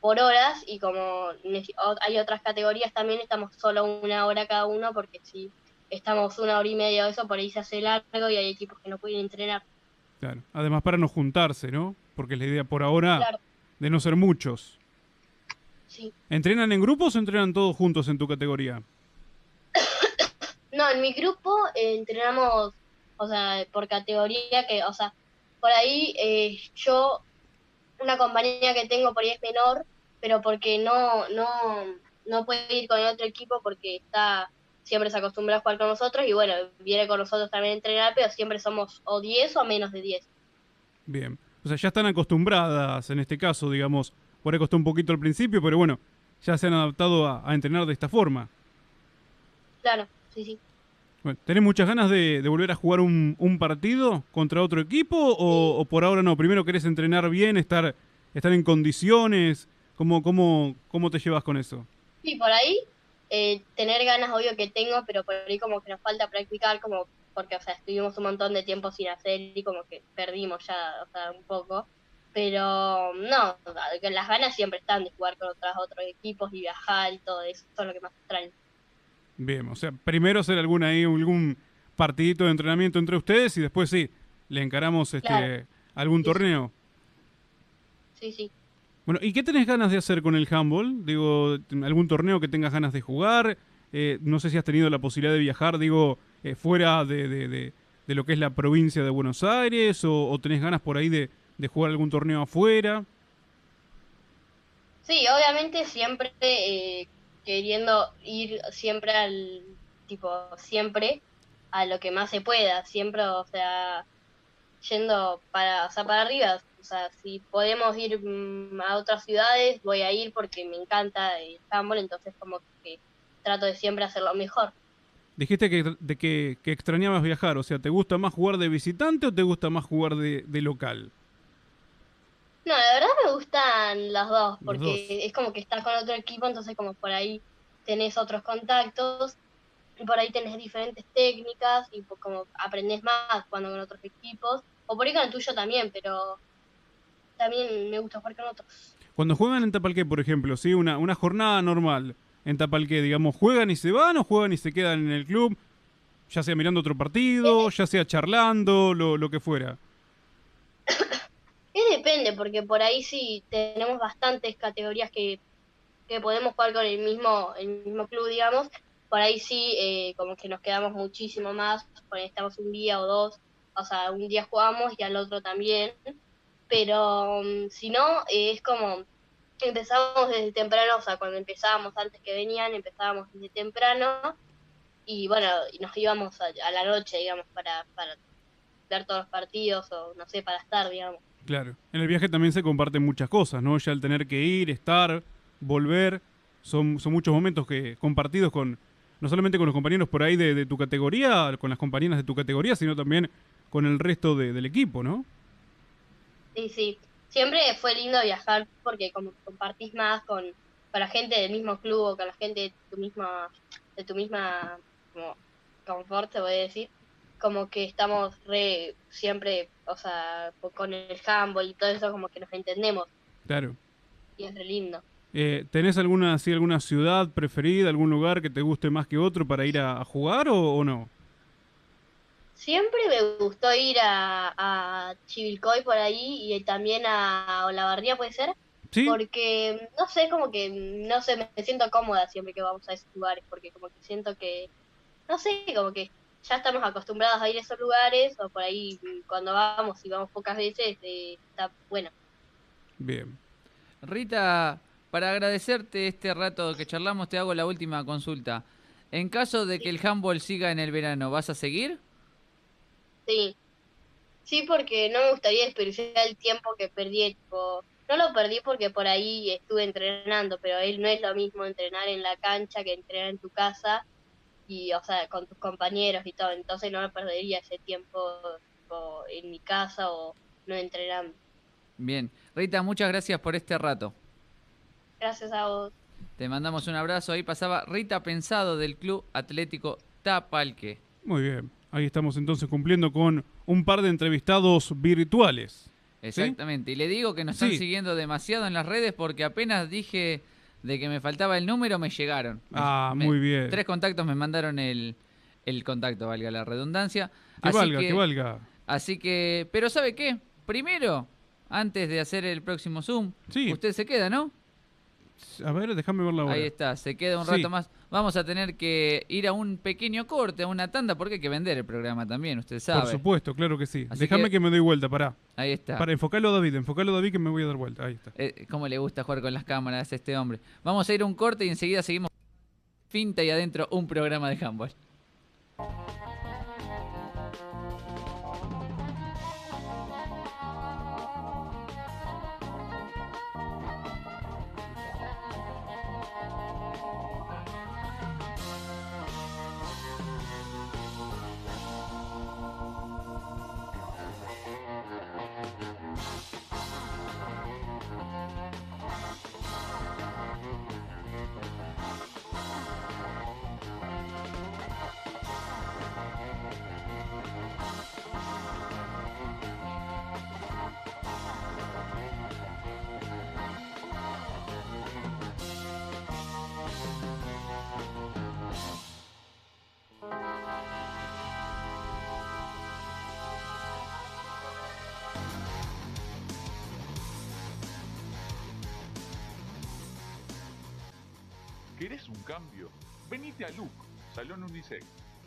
por horas y como hay otras categorías también, estamos solo una hora cada uno, porque si estamos una hora y media o eso, por ahí se hace largo y hay equipos que no pueden entrenar.
Claro, además para no juntarse, ¿no? porque es la idea por ahora de no ser muchos.
Sí.
¿Entrenan en grupos o entrenan todos juntos en tu categoría?
no, en mi grupo eh, entrenamos, o sea, por categoría, que, o sea, por ahí eh, yo, una compañía que tengo por ahí es menor, pero porque no, no, no puede ir con el otro equipo porque está siempre se acostumbra a jugar con nosotros y bueno, viene con nosotros también a entrenar, pero siempre somos o 10 o menos de 10.
Bien. O sea, ya están acostumbradas en este caso, digamos. Por ahí costó un poquito al principio, pero bueno, ya se han adaptado a, entrenar de esta forma.
Claro, sí, sí.
Bueno, ¿Tenés muchas ganas de, volver a jugar un, partido contra otro equipo o, por ahora no? Primero querés entrenar bien, estar, estar en condiciones. ¿Cómo, cómo, ¿Cómo te llevas con eso?
Sí, por ahí eh, tener ganas obvio que tengo, pero por ahí como que nos falta practicar como porque, o sea, estuvimos un montón de tiempo sin hacer y como que perdimos ya, o sea, un poco. Pero no, las ganas siempre están de jugar con otros, otros equipos y viajar y todo eso, eso es lo que más extraño.
Bien, o sea, primero hacer alguna ahí, algún partidito de entrenamiento entre ustedes y después sí, le encaramos este algún torneo.
Sí, sí.
Bueno, ¿y qué tenés ganas de hacer con el handball? Digo, ¿algún torneo que tengas ganas de jugar? Eh, no sé si has tenido la posibilidad de viajar, digo, eh, fuera de, de- de- lo que es la provincia de Buenos Aires o, o tenés ganas por ahí de, de jugar algún torneo afuera.
Sí, obviamente siempre eh, queriendo ir siempre al, tipo, siempre a lo que más se pueda, siempre, o sea, yendo para, o sea, para arriba, o sea, si podemos ir mm, a otras ciudades, voy a ir porque me encanta el handball, entonces como que trato de siempre hacerlo mejor.
Dijiste que, de que, que extrañabas viajar, o sea, ¿te gusta más jugar de visitante o te gusta más jugar de, de local?
No, la verdad me gustan las dos, porque
dos.
es como que estás con otro equipo, entonces como por ahí tenés otros contactos, y por ahí tenés diferentes técnicas, y pues como aprendés más cuando con otros equipos, o por ahí con el tuyo también, pero también me gusta jugar con otros.
Cuando juegan en Tapalqué, por ejemplo, ¿sí? una, una jornada normal en Tapalqué, digamos, ¿juegan y se van o juegan y se quedan en el club? Ya sea mirando otro partido, ya sea charlando, lo, lo que fuera.
Es depende, porque por ahí sí tenemos bastantes categorías que, que podemos jugar con el mismo, el mismo club, digamos. Por ahí sí, eh, como que nos quedamos muchísimo más, por ahí estamos un día o dos, o sea, un día jugamos y al otro también. Pero mm, si no, es como, empezamos desde temprano, o sea, cuando empezábamos antes que venían, empezábamos desde temprano y bueno, y nos íbamos a, a la noche, digamos, para, para ver todos los partidos o no sé, para estar, digamos.
Claro. En el viaje también se comparten muchas cosas, ¿no? Ya el tener que ir, estar, volver, son, son muchos momentos que compartidos con, no solamente con los compañeros por ahí de, tu categoría, con las compañeras de tu categoría, sino también con el resto de- del equipo, ¿no?
Sí, sí. Siempre fue lindo viajar porque como compartís más con, con la gente del mismo club o con la gente de tu misma, de tu misma como confort, se puede decir. Como que estamos re siempre, o sea, con el handball y todo eso, como que nos entendemos
Claro.
y es re lindo.
Eh, ¿Tenés alguna, así, alguna ciudad preferida, algún lugar que te guste más que otro para ir a, a jugar o, o no?
Siempre me gustó ir a, a Chivilcoy por ahí y también a Olavarría, puede ser.
¿Sí?
Porque, no sé, como que, no sé, me siento cómoda siempre que vamos a esos lugares, porque como que siento que, no sé, como que ya estamos acostumbrados a ir a esos lugares, o por ahí cuando vamos, y vamos pocas veces, eh, está bueno.
Bien.
Rita, para agradecerte este rato que charlamos, te hago la última consulta. En caso de que el handball siga en el verano, ¿vas a seguir?
Sí. Sí, porque no me gustaría desperdiciar el tiempo que perdí, tipo, no lo perdí porque por ahí estuve entrenando, pero él no es lo mismo entrenar en la cancha que entrenar en tu casa y, o sea, con tus compañeros y todo, entonces no me perdería ese tiempo tipo, en mi casa o no entrenando.
Bien. Rita, muchas gracias por este rato.
Gracias a vos.
Te mandamos un abrazo. Ahí pasaba Rita Pensado del Club Atlético Tapalque.
Muy bien. Ahí estamos entonces cumpliendo con un par de entrevistados virtuales.
Exactamente. Y le digo que nos están siguiendo demasiado en las redes porque apenas dije de que me faltaba el número, me llegaron.
Ah,
me-
muy bien.
Tres contactos me mandaron el, el contacto, valga la redundancia.
Que
Así
valga,
que,
que valga.
Así que, pero ¿sabe qué? Primero, antes de hacer el próximo Zoom,
Sí.
usted se queda, ¿no?
A ver, déjame ver la hora.
Ahí está, se queda un
Sí.
rato más. Vamos a tener que ir a un pequeño corte, a una tanda, porque hay que vender el programa también, usted sabe.
Por supuesto, claro que sí. Déjame
que-
que... me doy vuelta, pará.
Ahí está.
Para enfocarlo a David, enfocalo a David que me voy a dar vuelta. Ahí está.
Eh, cómo le gusta jugar con las cámaras a este hombre. Vamos a ir a un corte y enseguida seguimos. Finta y adentro un programa de handball.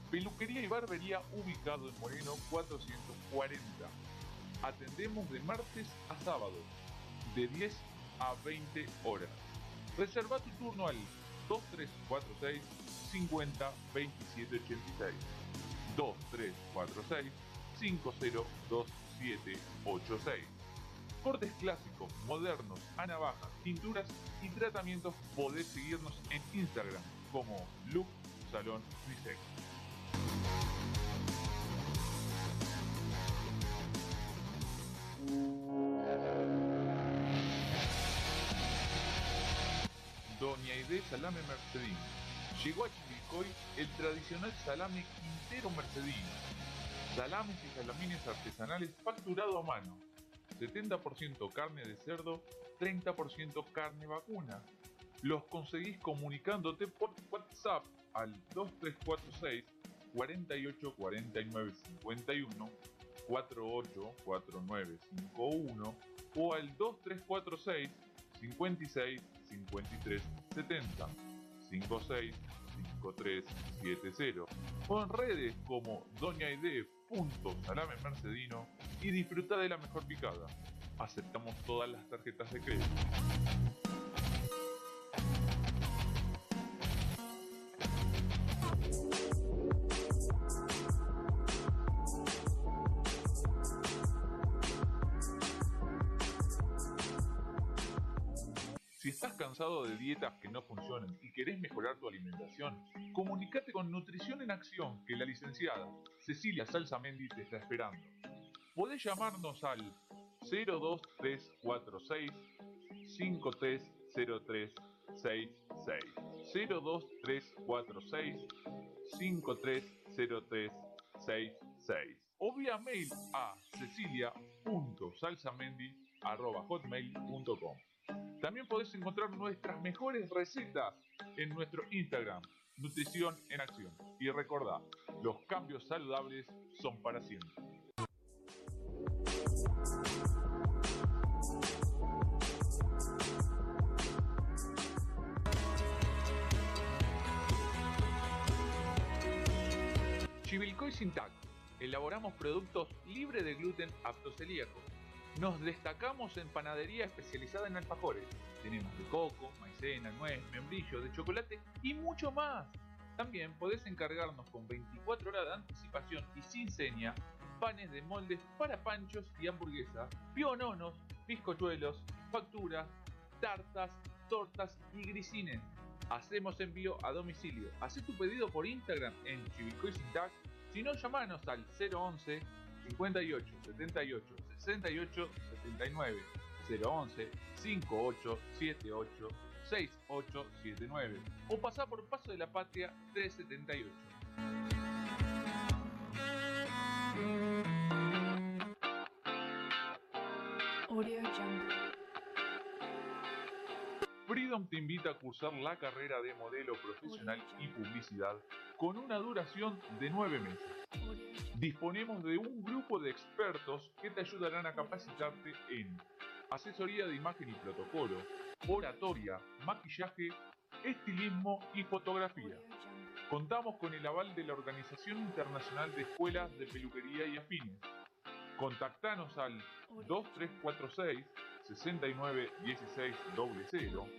Peluquería y barbería ubicado en Moreno 440. Atendemos de martes a sábado, de 10 a 20 horas. Reserva tu turno al 2346 50 27 86. 2346 502786. Cortes clásicos, modernos, a navajas, pinturas y tratamientos podés seguirnos en Instagram como Look Salón Unisex. Doña Aide Salame Mercedino. Llegó a Chivilcoy el tradicional salame Quintero Mercedino. Salames y salamines artesanales facturado a mano. 70% carne de cerdo, 30% carne vacuna. Los conseguís comunicándote por WhatsApp al 2346 48 49 51 48 49 51 o al 2346 56 53 70 56 53 70 o en redes como doñaide.salame mercedino y disfruta de la mejor picada. Aceptamos todas las tarjetas de crédito. Cansado de dietas que no funcionan y querés mejorar tu alimentación, comunícate con Nutrición en Acción, que la licenciada Cecilia Salsamendi te está esperando. Podés llamarnos al 02346 530366 02346 530366 o vía mail a cecilia.salsamendi.hotmail.com también podés encontrar nuestras mejores recetas en nuestro Instagram, Nutrición en Acción. Y recordá, los cambios saludables son para siempre. Chivilcoy Sintac. Elaboramos productos libres de gluten aptos celíacos nos destacamos en panadería especializada en alfajores. Tenemos de coco, maicena, nuez, membrillo, de chocolate y mucho más. También podés encargarnos con 24 horas de anticipación y sin seña panes de moldes para panchos y hamburguesas, piononos, bizcochuelos, facturas, tartas, tortas y grisines. Hacemos envío a domicilio. Haz tu pedido por Instagram en Chivicoy Si no, llamanos al 011 58 78 68 79 011 58 78 6879 o pasá por Paso de la Patria 378. Freedom te invita a cursar la carrera de modelo profesional y publicidad con una duración de 9 meses Disponemos de un grupo de expertos que te ayudarán a capacitarte en asesoría de imagen y protocolo, oratoria, maquillaje, estilismo y fotografía. Contamos con el aval de la Organización Internacional de Escuelas de Peluquería y Afines. Contactanos al 2346 691600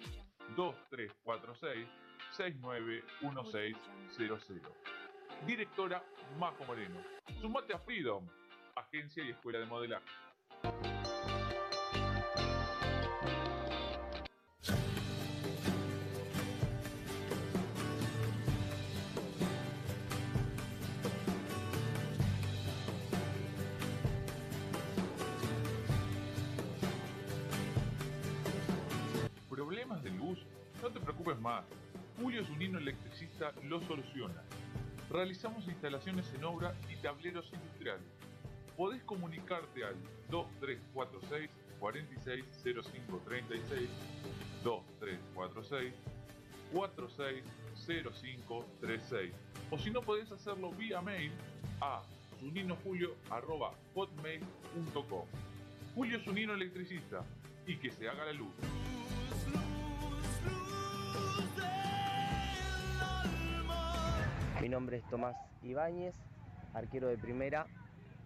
2346 691600 Directora Majo Moreno. Sumate a Freedom, agencia y escuela de modelaje. ¿Problemas de luz? No te preocupes más. Julio Zunino Electricista lo soluciona Realizamos instalaciones en obra y tableros industriales. Podés comunicarte al 2346 460536 2346 460536 o si no podés hacerlo vía mail a suninojulio.hotmail.com Julio Sunino Electricista y que se haga la luz.
Nombre es Tomás Ibáñez, arquero de primera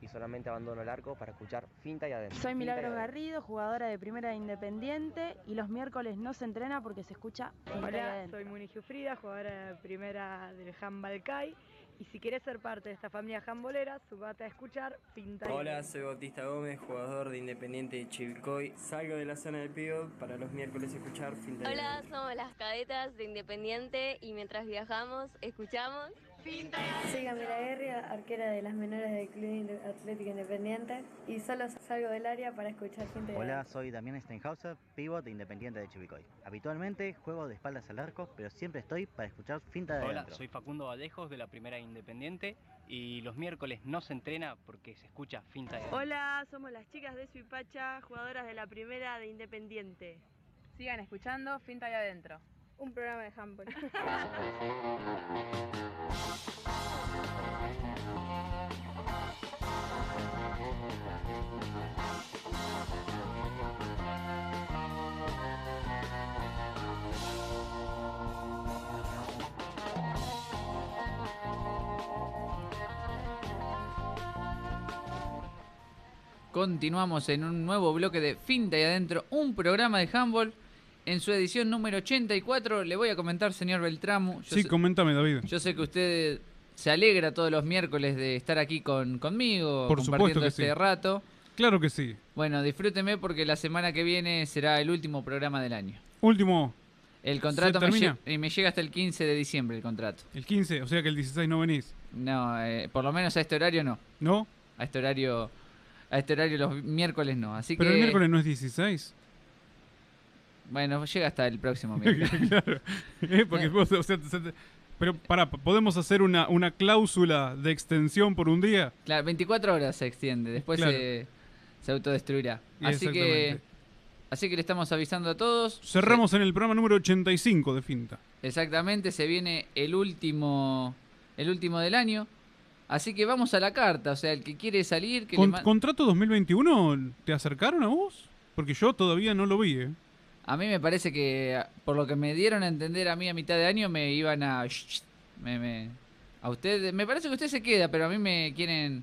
y solamente abandono el arco para escuchar finta y adentro.
Soy
Finta y
Milagros
adentro.
Garrido, jugadora de Primera de Independiente y los miércoles no se entrena porque se escucha finta y
Hola,
adentro.
soy Muni Giuffrida, jugadora de primera del handball CAI. Y si querés ser parte de esta familia handbolera, subate a escuchar Pinta y
Hola,
Adentro.
soy Bautista Gómez, jugador de Independiente de Chivilcoy. Salgo de la zona del pivot para los miércoles escuchar fin de
Hola, somos las cadetas de Independiente y mientras viajamos escuchamos.
Soy Camila Guerri, arquera de las menores del Club Atlético Independiente y solo salgo del área para escuchar gente de
Hola, soy Damián Steinhauser, pivot de Independiente de Chivicoy. Habitualmente juego de espaldas al arco, pero siempre estoy para escuchar finta de
Hola,
adentro.
soy Facundo Valejos de la Primera Independiente y los miércoles no se entrena porque se escucha finta de
Hola, somos las chicas de Suipacha, jugadoras de la primera de Independiente.
Sigan escuchando Finta y Adentro.
Un programa de handball.
Continuamos en un nuevo bloque de Finta y Adentro, un programa de handball. En su edición número 84 le voy a comentar, señor Beltramo. Yo
Sí,
sé-
coméntame, David.
Yo sé que usted se alegra todos los miércoles de estar aquí con, conmigo,
Por
compartiendo
que
este
sí.
rato.
Claro que sí.
Bueno, disfrúteme porque la semana que viene será el último programa del año.
Último,
El contrato me,
termina?
lle- y me llega hasta el 15 de diciembre el contrato.
el 15, o sea que el 16 no venís.
No, eh, por lo menos a este horario no.
¿No?
A este horario, a este horario los miércoles no. Así
Pero
que
el miércoles no es 16.
Bueno, llega hasta el próximo miércoles.
claro. Eh, Porque vos, o sea, pero pará, ¿podemos hacer una, una cláusula de extensión por un día?
Claro, 24 horas se extiende, después
Claro.
se, se autodestruirá. Así que, así que le estamos avisando a todos.
Cerramos en el programa número 85 de Finta.
Exactamente, se viene el último, el último del año. Así que vamos a la carta, o sea, el que quiere salir, que le
Con-
ma-
¿Contrato 2021 te acercaron a vos? Porque yo todavía no lo vi, ¿eh?
A mí me parece que, por lo que me dieron a entender a mí a mitad de año, me iban a... Me, me- a usted, me parece que usted se queda, pero a mí me quieren...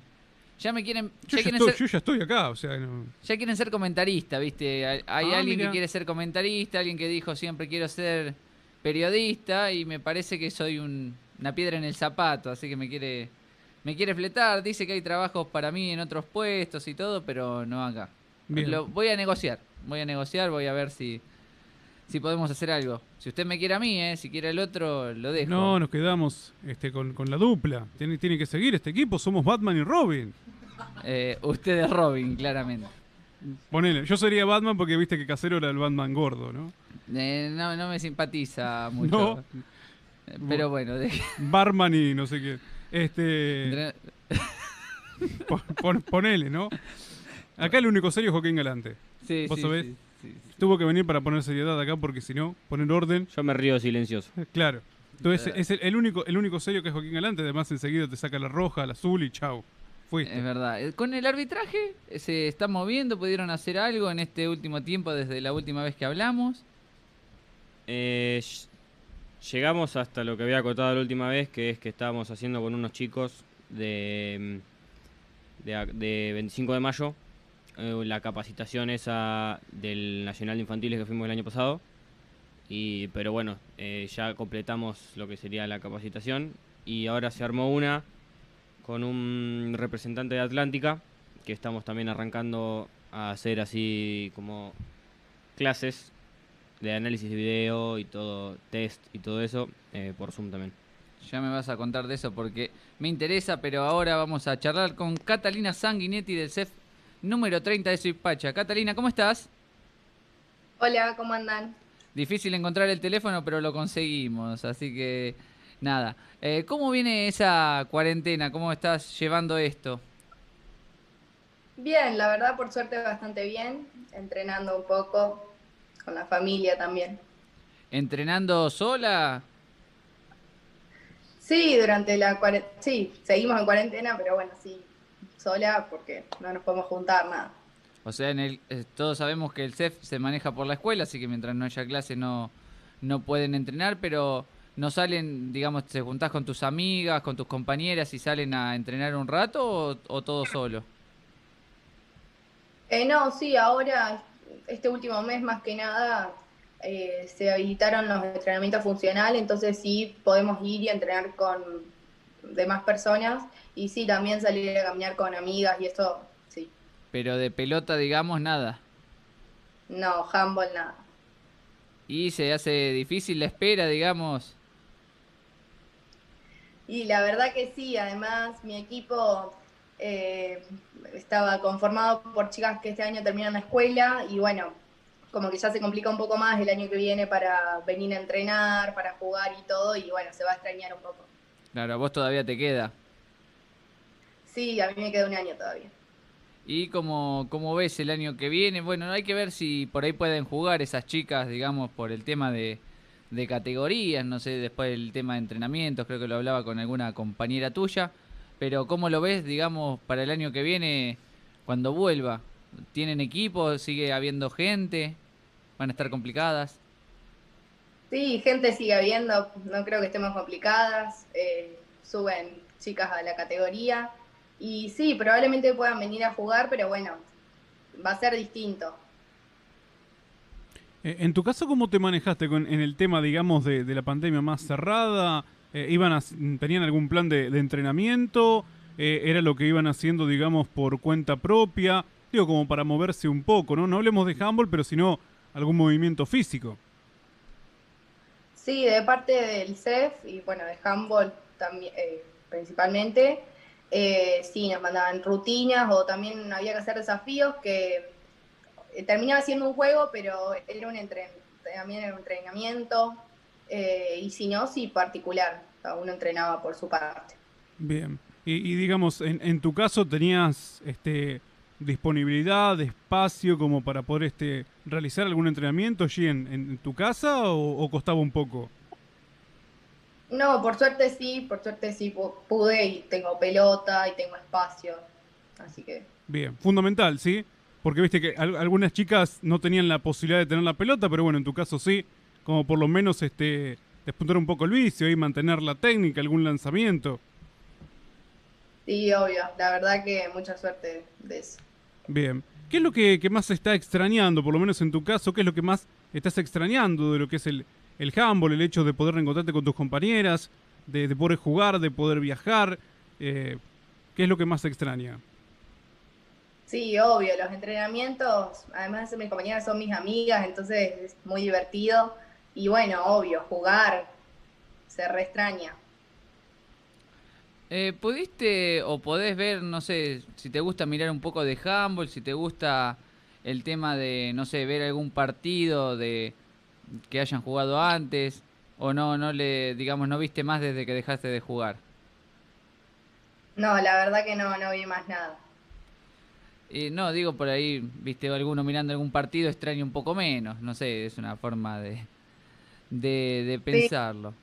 Ya me quieren...
Yo
Ya
ya,
quieren,
estoy,
ser,
yo ya estoy acá, o sea, no-
ya quieren ser comentarista, ¿viste? Hay hay
Ah,
alguien
mira.
que quiere ser comentarista, alguien que dijo siempre quiero ser periodista y me parece que soy un- una piedra en el zapato, así que me quiere... Me quiere fletar, dice que hay trabajos para mí en otros puestos y todo, pero no acá.
Bien.
Lo, voy a negociar, voy a negociar, voy a ver si, si podemos hacer algo. Si usted me quiere a mí, ¿eh? si quiere el otro, lo dejo.
No, nos quedamos este, con, con la dupla. Tiene, tiene que seguir este equipo, somos Batman y Robin.
Eh, usted es Robin, claramente.
Ponele, yo sería Batman porque viste que Casero era el Batman gordo, ¿no?
Eh, no, no me simpatiza mucho.
No.
Pero bueno, de-
Barman y no sé qué. Este. pon- pon- ponele, ¿no? Acá el único serio es Joaquín Galante.
Sí,
¿Vos
sí,
sabés?
sí, sí,
Tuvo que venir para poner seriedad acá porque si no, poner orden.
Yo me río silencioso.
Claro. Entonces es el, el único, el único serio que es Joaquín Galante. Además, enseguida te saca la roja, la azul y chau. Fuiste.
es verdad. Eh, Con el arbitraje eh, se está moviendo, pudieron hacer algo en este último tiempo desde la última vez que hablamos.
Eh, ll- llegamos hasta lo que había acotado la última vez, que es que estábamos haciendo con unos chicos de, mm, de, de 25 de mayo, eh, la capacitación esa del Nacional de Infantiles que fuimos el año pasado. Y, pero bueno, eh, ya completamos lo que sería la capacitación y ahora se armó una con un representante de Atlántica, que estamos también arrancando a hacer así como clases de análisis de video y todo, test y todo eso, eh, por Zoom también.
Ya me vas a contar de eso porque me interesa, pero ahora vamos a charlar con Catalina Sanguinetti del CEF número 30 de Suipacha. Catalina, ¿cómo estás?
Hola, ¿cómo andan?
Difícil encontrar el teléfono, pero lo conseguimos, así que nada. Eh, ¿Cómo viene esa cuarentena? ¿Cómo estás llevando esto?
Bien, la verdad, por suerte bastante bien, entrenando un poco con la familia también.
¿Entrenando sola?
Sí, durante la cuarentena, sí, seguimos en cuarentena, pero bueno, sí, sola porque no nos podemos juntar nada.
O sea, en el, eh, todos sabemos que el CEF se maneja por la escuela, así que mientras no haya clase no, no pueden entrenar, pero no salen, digamos, te juntás con tus amigas, con tus compañeras y salen a entrenar un rato o, o todo solo?
Eh, no, sí, ahora, este último mes más que nada, eh, se habilitaron los entrenamientos funcionales, entonces sí podemos ir y entrenar con demás personas y sí, también salir a caminar con amigas y eso, sí.
Pero de pelota, digamos, nada.
No, handball nada.
Y se hace difícil la espera, digamos.
Y la verdad que sí, además mi equipo eh, estaba conformado por chicas que este año terminan la escuela y bueno, como que ya se complica un poco más el año que viene para venir a entrenar, para jugar y todo y bueno, se va a extrañar un poco.
Claro, a vos todavía te queda.
Sí, a mí me queda un año todavía.
¿Y cómo, cómo ves el año que viene? Bueno, hay que ver si por ahí pueden jugar esas chicas, digamos, por el tema de, de categorías, no sé, después el tema de entrenamientos, creo que lo hablaba con alguna compañera tuya, pero ¿cómo lo ves, digamos, para el año que viene cuando vuelva? ¿Tienen equipo? ¿Sigue habiendo gente? ¿Van a estar complicadas?
Sí, gente sigue habiendo, no creo que estemos complicadas, eh, suben chicas a la categoría y sí, probablemente puedan venir a jugar, pero bueno, va a ser distinto.
Eh, En tu caso, ¿cómo te manejaste con, en el tema, digamos, de, la pandemia más cerrada? Eh, ¿iban a- ¿Tenían algún plan de, de entrenamiento? Eh, ¿Era lo que iban haciendo, digamos, por cuenta propia? Digo, como para moverse un poco, ¿no? No hablemos de handball, pero sino algún movimiento físico.
Sí, de parte del CEF y bueno, de handball también, eh, principalmente, eh, sí, nos mandaban rutinas o también había que hacer desafíos que eh, terminaba siendo un juego, pero era un entren- también era un entrenamiento eh, y si no, sí, particular, cada uno entrenaba por su parte.
Bien. Y, y digamos, en, en tu caso, ¿tenías este, disponibilidad, espacio como para poder este, realizar algún entrenamiento allí en, en tu casa o, o costaba un poco?
No, por suerte sí, por suerte sí pu- pude y tengo pelota y tengo espacio, así que
Bien, fundamental, ¿sí? Porque viste que al- algunas chicas no tenían la posibilidad de tener la pelota, pero bueno, en tu caso sí, como por lo menos este despuntar un poco el vicio y mantener la técnica, algún lanzamiento.
Sí, obvio, la verdad que mucha suerte de eso.
Bien. ¿Qué es lo que, que más se está extrañando, por lo menos en tu caso? ¿Qué es lo que más estás extrañando de lo que es el, el handball, el hecho de poder reencontrarte con tus compañeras, de, de poder jugar, de poder viajar? Eh, ¿Qué es lo que más se extraña?
Sí, obvio, los entrenamientos, además de ser mis compañeras, son mis amigas, entonces es muy divertido. Y bueno, obvio, jugar se re extraña.
Eh, ¿Pudiste o podés ver, no sé, si te gusta mirar un poco de handball, si te gusta el tema de, no sé, ver algún partido de que hayan jugado antes o no, no le, digamos, no viste más desde que dejaste de jugar?
No, la verdad que no, no vi más nada.
Eh, no, digo por ahí, viste alguno mirando algún partido extraño un poco menos, no sé, es una forma de de, de pensarlo.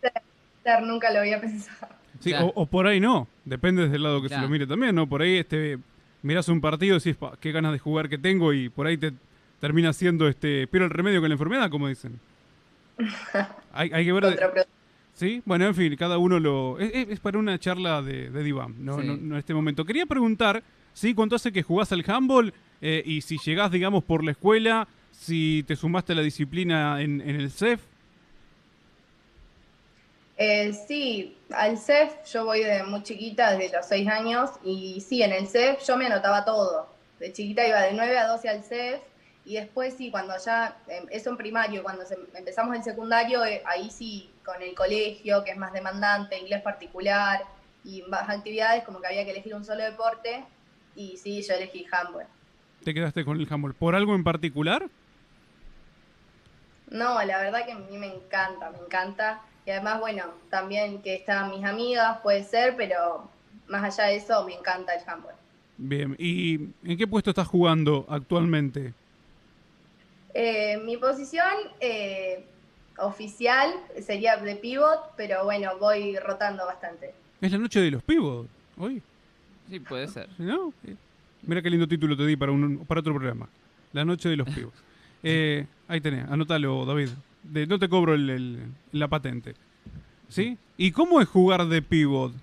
Ser, Nunca lo había pensado.
Sí,
Claro.
o, o por ahí no, depende desde el lado que se lo mire también, ¿no? Por ahí este mirás un partido y decís, "Pa, qué ganas de jugar que tengo y por ahí te termina siendo este, pero el remedio con la enfermedad, como dicen. Hay, hay que ver... de-. Sí, bueno, en fin, cada uno lo... Es, es- es para una charla de, de diván, no,
Sí.
no, no en este momento. Quería preguntar, ¿sí? ¿Cuánto hace que jugás al handball? Eh, y si llegás, digamos, por la escuela, si te sumaste a la disciplina en, en el CEF.
Eh, sí, al CEF yo voy de muy chiquita, desde los 6 años, y sí, en el CEF yo me anotaba todo. De chiquita iba de 9 a 12 al CEF, y después sí, cuando ya, eh, eso en primario, cuando empezamos el secundario, eh, ahí sí, con el colegio, que es más demandante, inglés particular, y más actividades, como que había que elegir un solo deporte, y sí, yo elegí handball.
¿Te quedaste con el handball? ¿Por algo en particular?
No, la verdad que a mí me encanta, me encanta. Y además, bueno, también que están mis amigas, puede ser, pero más allá de eso, me encanta el handball.
Bien, ¿y en qué puesto estás jugando actualmente?
Eh, mi posición eh, oficial sería de pivot, pero bueno, voy rotando bastante.
Es la noche de los pibos, hoy,
Sí, puede ser.
¿no? Eh, Mira qué lindo título te di para, un, para otro programa. La noche de los pibos. Eh, ahí tenés, anótalo, David. De- no te cobro el- el- la patente. ¿Sí? ¿Y cómo es jugar de pivot?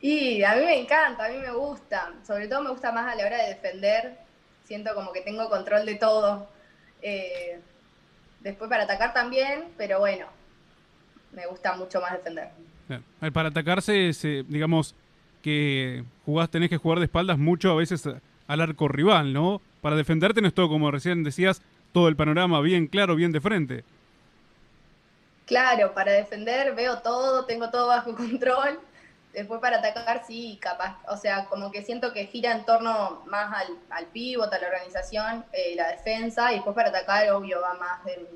Y a mí me encanta, a mí me gusta. Sobre todo me gusta más a la hora de defender. Siento como que tengo control de todo. Eh, después para atacar también, pero bueno, me gusta mucho más defender.
Ver, Para atacarse, es, eh, digamos, que jugás, tenés que jugar de espaldas mucho a veces al arco rival, ¿no? Para defenderte no es todo, como recién decías, todo el panorama bien claro, bien de frente.
Claro, para defender veo todo, tengo todo bajo control. Después para atacar sí, capaz. O sea, como que siento que gira en torno más al, al pivot, a la organización, eh, la defensa. Y después para atacar, obvio, va más en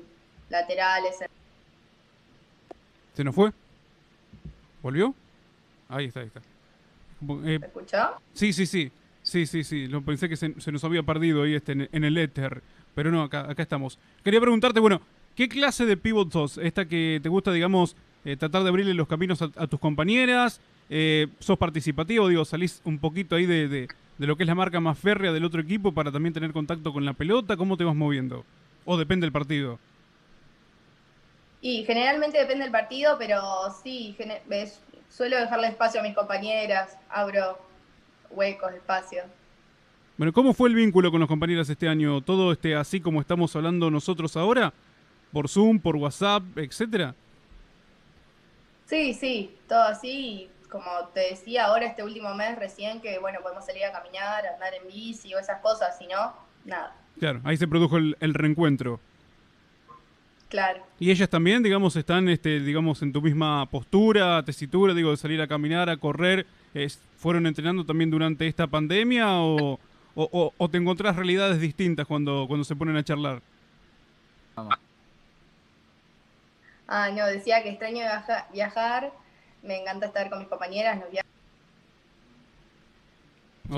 laterales.
¿Se nos fue? ¿Volvió? Ahí está, ahí está. Eh,
¿Me escuchó?
sí, sí, sí. Sí, sí, sí. Lo pensé que se, se nos había perdido ahí este, en, en el éter. Pero no, acá, acá estamos. Quería preguntarte, bueno, ¿qué clase de pivot sos? ¿Esta que te gusta, digamos, eh, tratar de abrirle los caminos a, tus compañeras? Eh, ¿Sos participativo? Digo, salís un poquito ahí de, de- de lo que es la marca más férrea del otro equipo para también tener contacto con la pelota. ¿Cómo te vas moviendo? ¿O depende del partido?
Y generalmente depende del partido, pero sí, ves, suelo dejarle espacio a mis compañeras, abro huecos, espacio.
Bueno, ¿cómo fue el vínculo con los compañeros este año? ¿Todo este así como estamos hablando nosotros ahora? ¿Por Zoom, por WhatsApp, etcétera?
Sí, sí, todo así. como te decía ahora, este último mes recién, que bueno, podemos salir a caminar, a andar en bici o esas cosas, si no, nada.
Claro, ahí se produjo el, el reencuentro.
Claro.
¿Y ellas también, digamos, están, este, digamos, en tu misma postura, tesitura, digo, de salir a caminar, a correr? Es- ¿Fueron entrenando también durante esta pandemia o, o- o- o te encontrás realidades distintas cuando, cuando se ponen a charlar?
Ah, no, decía que extraño viaja- viajar, me encanta estar con mis compañeras,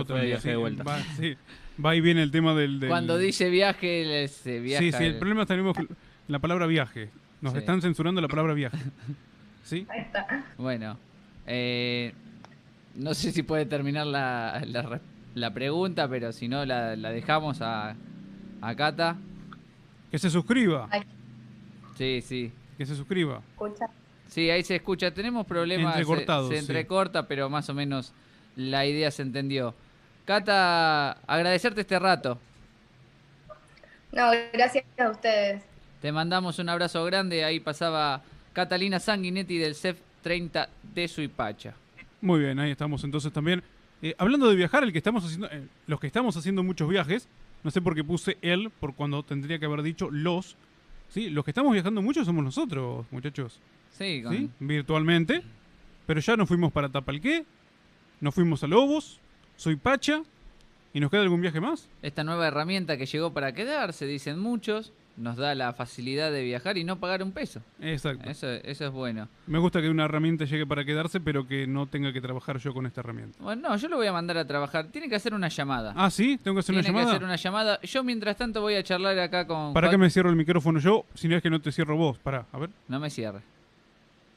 fue de
vez,
viaje de vuelta.
Va, sí, va y viene el tema del... del-
Cuando dice viaje, se viaja.
Sí, sí, el
el-
problema es tenemos la palabra viaje. Nos
Sí.
están censurando la palabra viaje. ¿Sí?
Ahí está.
Bueno, eh, no sé si puede terminar la, la, re- la pregunta, pero si no, la, la dejamos a, a Cata.
Que se suscriba.
Ay,
Sí, sí.
Que se suscriba.
escucha.
Sí, ahí se escucha. Tenemos problemas. se-
Entrecortados,
Se,
sí.
entrecorta, pero más o menos la idea se entendió. Cata, agradecerte este rato.
No, gracias a ustedes.
Te mandamos un abrazo grande. Ahí pasaba Catalina Sanguinetti del CEF 30 de Suipacha.
Muy bien, ahí estamos entonces también. Eh, hablando de viajar, el que estamos haciendo, eh, los que estamos haciendo muchos viajes, no sé por qué puse él, por cuando tendría que haber dicho los. Sí, los que estamos viajando mucho somos nosotros, muchachos.
Sí, con-
¿Sí? Virtualmente. Pero ya nos fuimos para Tapalqué, nos fuimos a Lobos, Soy Pacha, ¿y nos queda algún viaje más?
Esta nueva herramienta que llegó para quedarse, dicen muchos, nos da la facilidad de viajar y no pagar un peso.
Exacto.
Eso, eso es bueno.
Me gusta que una herramienta llegue para quedarse, pero que no tenga que trabajar yo con esta herramienta.
Bueno, no, yo lo voy a mandar a trabajar. Tiene que hacer una llamada.
Ah, ¿sí? ¿Tengo que hacer una
Tiene que
llamada?
hacer una llamada. Yo, mientras tanto, voy a charlar acá con.
¿Para
Juan-
qué me cierro el micrófono yo? Si no es que no te cierro vos. Pará, a ver.
No me cierre.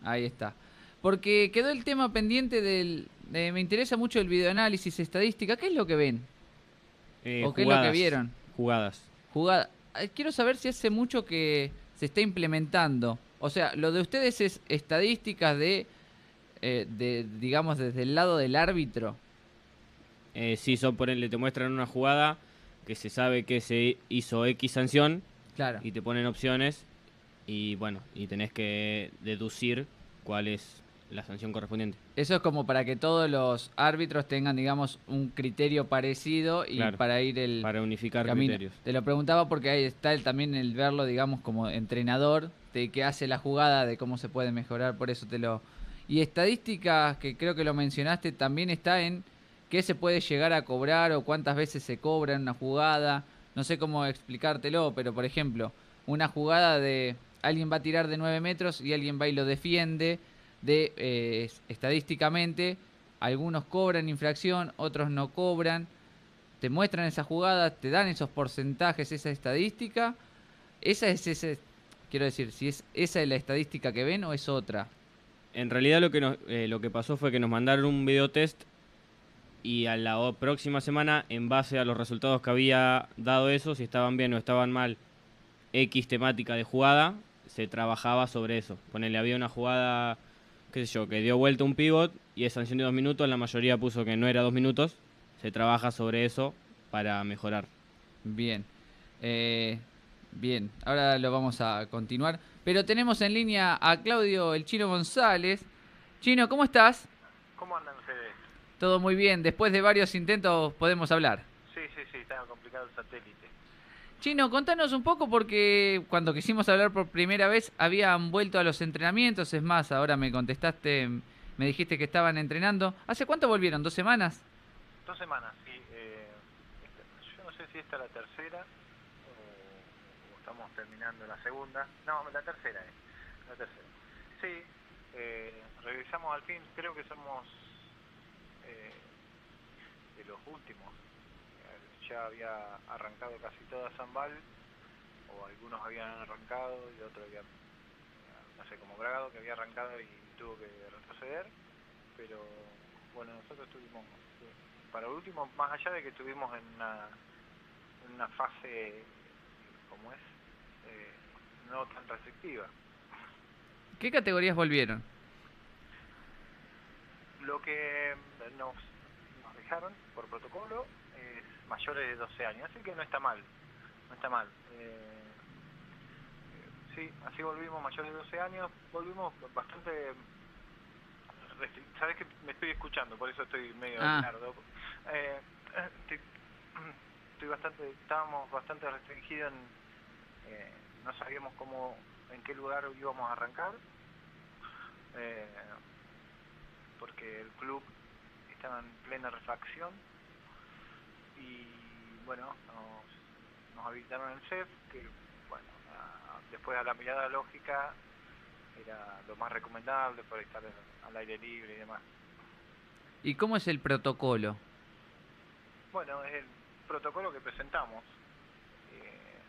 Ahí está. Porque quedó el tema pendiente del. de- me interesa mucho el videoanálisis, estadística. ¿Qué es lo que ven?
Eh,
¿O qué es lo que
jugadas.
vieron?
Jugadas.
Jugada. Quiero saber si hace mucho que se está implementando. O sea, lo de ustedes es estadísticas de, eh, de digamos, desde el lado del árbitro.
Eh, sí, son ponerle, te muestran una jugada que se sabe que se hizo X sanción.
Claro.
Y te ponen opciones. Y bueno, y tenés que deducir cuál es la sanción correspondiente.
Eso es como para que todos los árbitros tengan, digamos, un criterio parecido y
Claro,
para ir el
para unificar
camino.
criterios.
Te lo preguntaba porque ahí está el, también el verlo, digamos, como entrenador de que hace la jugada, de cómo se puede mejorar, por eso te lo... Y estadísticas, que creo que lo mencionaste, también está en qué se puede llegar a cobrar o cuántas veces se cobra en una jugada. No sé cómo explicártelo, pero por ejemplo, una jugada de alguien va a tirar de 9 metros y alguien va y lo defiende, de eh, estadísticamente, algunos cobran infracción, otros no cobran, te muestran esa jugada, te dan esos porcentajes, esa estadística, esa es ese, quiero decir, si es esa es la estadística que ven o es otra.
En realidad lo que, eh, lo que pasó fue que nos mandaron un videotest y a la próxima semana, en base a los resultados que había dado eso, si estaban bien o estaban mal X temática de jugada, se trabajaba sobre eso. Ponele, había una jugada, qué sé yo, que dio vuelta un pivot y es sanción de dos minutos, la mayoría puso que no era dos minutos. Se trabaja sobre eso para mejorar.
Bien. Eh, bien, ahora lo vamos a continuar. Pero tenemos en línea a Claudio el Chino González. Chino, ¿cómo estás?
¿Cómo andan ustedes?
Todo muy bien. Después de varios intentos podemos hablar.
Sí, sí, sí, estaba complicado el satélite.
Chino, contanos un poco porque cuando quisimos hablar por primera vez habían vuelto a los entrenamientos. Es más, ahora me contestaste, me dijiste que estaban entrenando. ¿Hace cuánto volvieron? ¿Dos semanas?
Dos semanas, sí. Eh, esta- yo no sé si esta es la tercera o, estamos terminando la segunda. No, la tercera es. La tercera. Sí, eh, regresamos al fin. Creo que somos eh, de los últimos. Ya había arrancado casi toda Zambal, o algunos habían arrancado y otros habían, no sé, como Bragado, que había arrancado y tuvo que retroceder. Pero bueno, nosotros estuvimos, para el último, más allá de que estuvimos en una, en una fase, como es, eh, no tan restrictiva.
¿Qué categorías volvieron?
Lo que nos, nos dejaron por protocolo mayores de 12 años, así que no está mal, no está mal. Eh, sí, así volvimos mayores de 12 años, volvimos bastante... Sabes que me estoy escuchando, por eso estoy medio
Ah.
Eh, eh, estoy, estoy bastante, estábamos bastante restringidos en, eh, no sabíamos cómo, en qué lugar íbamos a arrancar. Eh, porque el club estaba en plena refacción y bueno, nos, nos habilitaron el CEF, que bueno, a- después a la mirada lógica era lo más recomendable por estar al aire libre y demás.
¿Y cómo es el protocolo?
Bueno, es el protocolo que presentamos. Eh,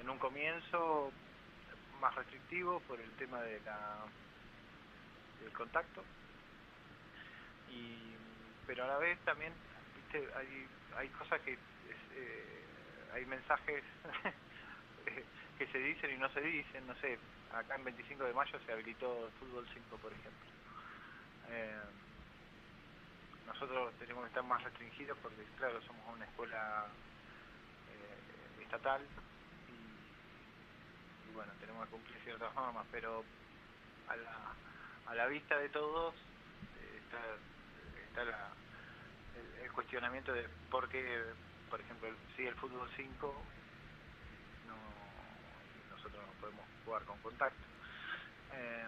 en un comienzo más restrictivo por el tema de la del contacto y pero a la vez también hay hay cosas que eh, hay mensajes eh, que se dicen y no se dicen no sé acá en 25 de mayo se habilitó fútbol 5 por ejemplo. Eh, nosotros tenemos que estar más restringidos porque claro somos una escuela eh, estatal y, y, bueno tenemos que cumplir ciertas normas pero a la, a la vista de todos eh, está, está la, el, el cuestionamiento de por qué por ejemplo si el fútbol 5 no nosotros no podemos jugar con contacto Eh,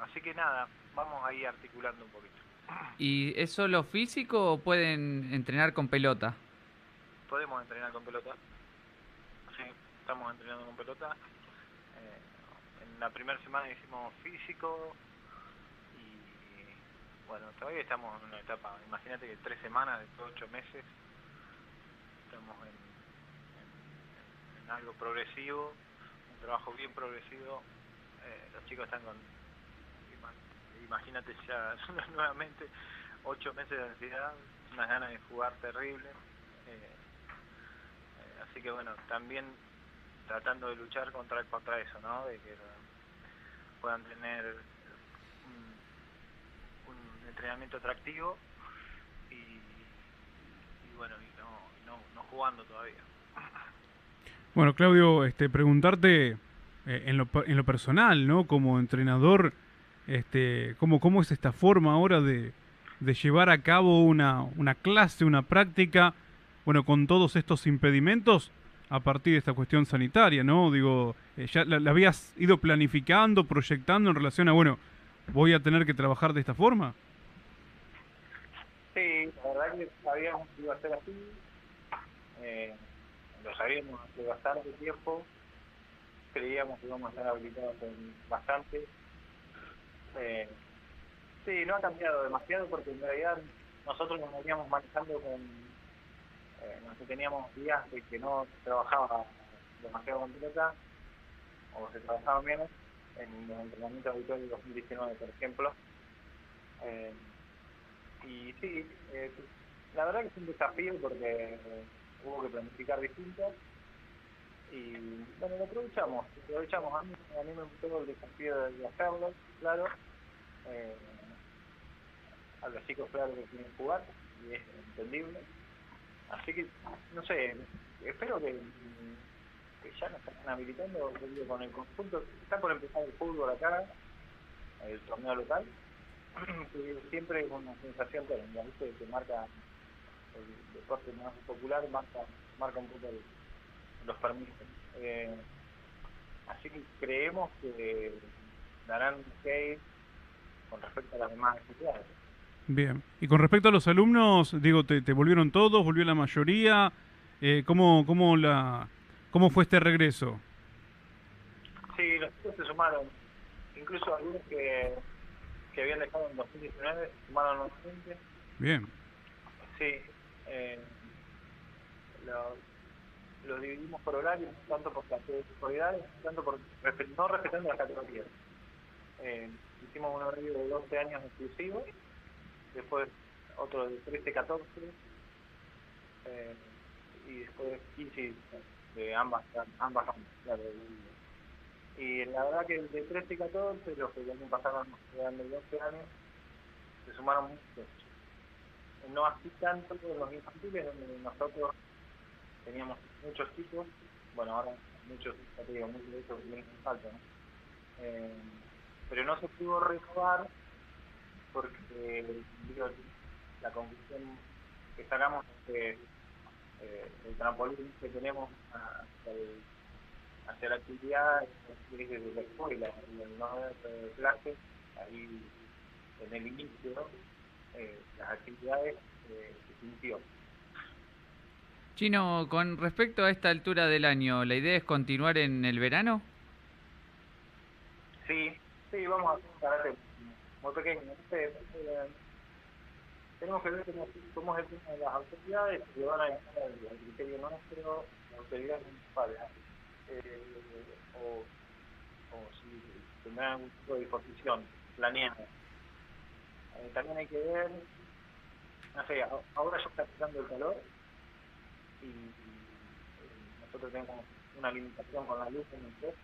así que nada vamos ahí articulando un poquito
¿Y es solo físico o pueden entrenar con pelota?
podemos entrenar con pelota. Sí, estamos entrenando con pelota. Eh, en la primera semana hicimos físico bueno, todavía estamos en una etapa, imagínate que tres semanas, después de ocho meses, estamos en, algo progresivo, un trabajo bien progresivo. Eh, los chicos están con, ima- imagínate ya nuevamente, ocho meses de ansiedad, unas ganas de jugar terrible. Eh, eh, así que bueno, también tratando de luchar contra contra eso, ¿no? De que puedan tener entrenamiento atractivo y, y bueno, y no, no, no jugando todavía.
Bueno, Claudio, este, preguntarte eh, en, lo, en lo personal, ¿no? Como entrenador, este, ¿cómo, cómo es esta forma ahora de, de llevar a cabo una, una clase, una práctica, bueno, con todos estos impedimentos a partir de esta cuestión sanitaria, ¿no? Digo, eh, ya la, la habías ido planificando, proyectando en relación a, bueno, voy a tener que trabajar de esta forma.
Sí, la verdad que sabíamos que iba a ser así. Eh, lo sabíamos hace bastante tiempo. Creíamos que íbamos a estar habilitados en bastante. Eh, sí, no ha cambiado demasiado porque en realidad nosotros nos veníamos manejando con... Eh, no sé, teníamos días de que no trabajaba demasiado con pelota o se trabajaba menos en los entrenamientos habituales de 2019, por ejemplo. Eh, y sí, eh, la verdad que es un desafío porque hubo que planificar distinto Y bueno, lo aprovechamos, lo aprovechamos. A mí, a mí me gustó el desafío de hacerlo, claro. Eh, a los chicos, claro, que quieren jugar y es entendible. Así que, no sé, espero que, ya nos están habilitando con el conjunto. Está por empezar el fútbol acá, el torneo local. siempre es una sensación que, ¿viste? que marca el deporte más popular, marca, marca un poco el- los permisos. Eh, así que creemos que darán un ok con respecto a las demás actividades.
Bien. Y con respecto a los alumnos, digo, ¿te, te volvieron todos? ¿Volvió la mayoría? Eh, ¿cómo, cómo, la, ¿Cómo fue este regreso?
Sí, los chicos se sumaron, incluso algunos que, que habían dejado en 2019 se sumaron nuevamente.
Bien.
Sí, eh, lo, lo dividimos por horarios, tanto por categorías, tanto por no respetando las categorías. Eh, hicimos un horario de 12 años exclusivo, después otro de 13, 14, eh, y después 15 de ambas, ambas y- y la verdad que el de 13 y 14, los que pasado nos quedan de 12 años, se sumaron muchos. No así tanto con los infantiles, donde nosotros teníamos muchos chicos, bueno, ahora muchos, ya te digo, muchos de esos vienen en falta, ¿no? Eh, pero no se pudo renovar porque la conclusión que sacamos es que eh, el trampolín que tenemos hacia, el- la actividad es desde la escuela y el no de clase, ahí en el inicio, eh, las actividades eh, se sintió.
Chino, con respecto a esta altura del año, ¿la idea es continuar en el verano?
Sí, sí, vamos a hacer un carácter muy pequeño. ¿viste? Eh, tenemos que ver cómo, cómo es el tema de las autoridades, le van a dejar al criterio nuestro, las autoridades municipales, eh, o, o si tendrán algún tipo de disposición planeada. Eh, también hay que ver, no sé, ahora ya está empezando el calor y, nosotros tenemos una limitación con la luz en el set,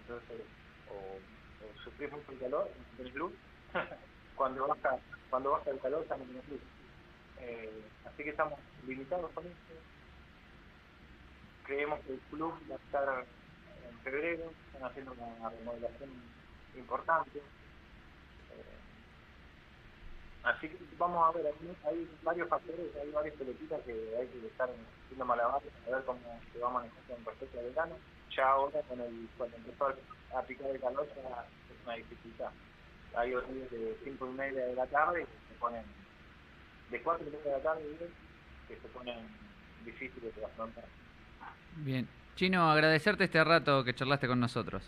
entonces o, o el calor, no luz, cuando baja, cuando baja el calor también tenés luz. Eh, así que estamos limitados con eso. Creemos que el club va a estar en febrero, están haciendo una remodelación importante. Eh, así que vamos a ver, hay, hay varios factores, hay varias pelotitas que hay que estar haciendo malabares, a ver cómo se va a manejar con respecto al verano. Ya ahora, con el, cuando empezó a picar el calor, ya es una dificultad. Hay horarios de 5 y media de la tarde que se ponen, de 4 y media de la tarde, que se ponen difíciles de afrontar.
Bien. Chino, agradecerte este rato que charlaste con nosotros.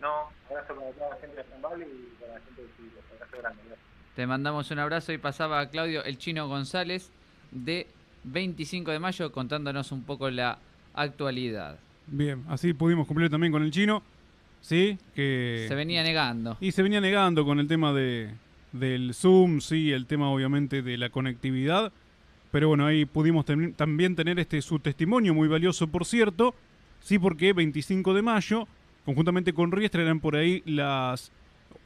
No, abrazo para toda la gente de San Pablo y para la gente de Chile. Abrazo grande. gracias.
Te mandamos un abrazo y pasaba a Claudio el Chino González de 25 de mayo contándonos un poco la actualidad.
Bien, así pudimos cumplir también con el chino. Sí, que...
Se venía negando.
Y se venía negando con el tema de, del Zoom, sí, el tema obviamente de la conectividad. Pero bueno, ahí pudimos ten- también tener este su testimonio muy valioso, por cierto. Sí, porque 25 de mayo, conjuntamente con Riestra, eran por ahí las,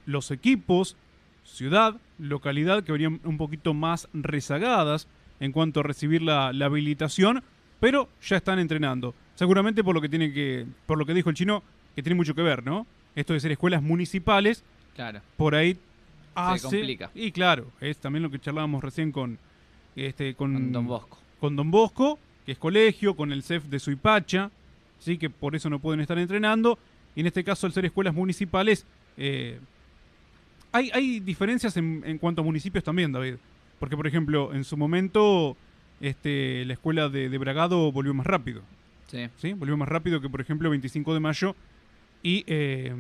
los equipos, ciudad, localidad, que venían un poquito más rezagadas en cuanto a recibir la, la habilitación, pero ya están entrenando. Seguramente por lo que tiene que, por lo que dijo el chino, que tiene mucho que ver, ¿no? Esto de ser escuelas municipales,
Claro.
por ahí hace
complica.
y claro es también lo que charlábamos recién con este con,
Con Don Bosco.
con Don Bosco que es colegio con el CEF de Suipacha sí que por eso no pueden estar entrenando y en este caso al ser escuelas municipales eh, hay, hay diferencias en, en cuanto a municipios también David porque por ejemplo en su momento este la escuela de, de Bragado volvió más rápido
Sí.
¿sí? Volvió más rápido que, por ejemplo, 25 de mayo y eh,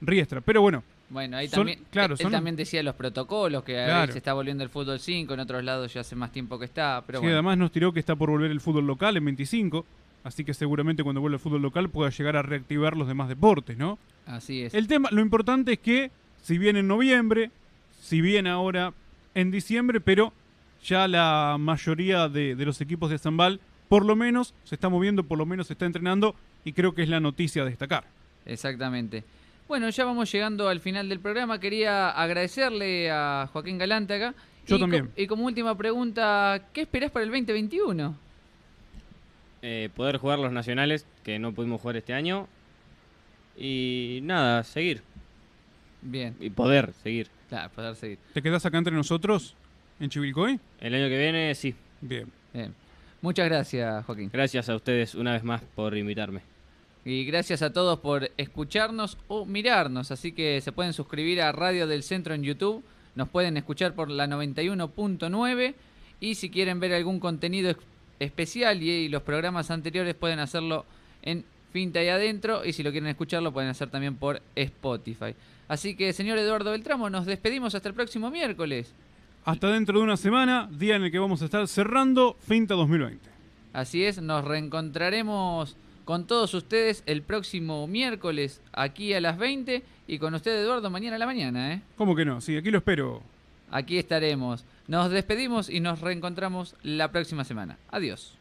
Riestra. Pero bueno.
Bueno, ahí
son-
también,
claro,
él
son-
también decía los protocolos, que
Claro.
ahí se está volviendo el fútbol 5, en otros lados ya hace más tiempo que está, pero
sí,
bueno.
además nos tiró que está por volver el fútbol local en 25. Así que seguramente cuando vuelva el fútbol local pueda llegar a reactivar los demás deportes, ¿no?
Así es.
El tema, lo importante es que, si bien en noviembre, si bien ahora en diciembre, pero ya la mayoría de, de los equipos de Zambal, por lo menos, se está moviendo, por lo menos se está entrenando y creo que es la noticia a destacar.
Exactamente. Bueno, ya vamos llegando al final del programa. Quería agradecerle a Joaquín Galante acá.
Yo
Y
también.
co- y como última pregunta, ¿qué esperás para el 2021?
Eh, poder jugar los nacionales, que no pudimos jugar este año. Y nada, seguir.
Bien.
Y poder seguir.
Claro, poder seguir.
¿Te quedás acá entre nosotros en Chivilcoy?
El año que viene, sí.
Bien.
Bien. Muchas gracias, Joaquín.
Gracias a ustedes una vez más por invitarme.
Y gracias a todos por escucharnos o mirarnos. Así que se pueden suscribir a Radio del Centro en YouTube. Nos pueden escuchar por la 91.9. Y si quieren ver algún contenido especial y, y los programas anteriores pueden hacerlo en Finta y Adentro. Y si lo quieren escuchar lo pueden hacer también por Spotify. Así que, señor Eduardo Beltramo, nos despedimos hasta el próximo miércoles.
Hasta dentro de una semana, día en el que vamos a estar cerrando Finta 2020.
Así es, nos reencontraremos con todos ustedes el próximo miércoles aquí a las 20 y con usted Eduardo mañana a la mañana, ¿eh?
¿Cómo que no? Sí, aquí lo espero.
Aquí estaremos. Nos despedimos y nos reencontramos la próxima semana. Adiós.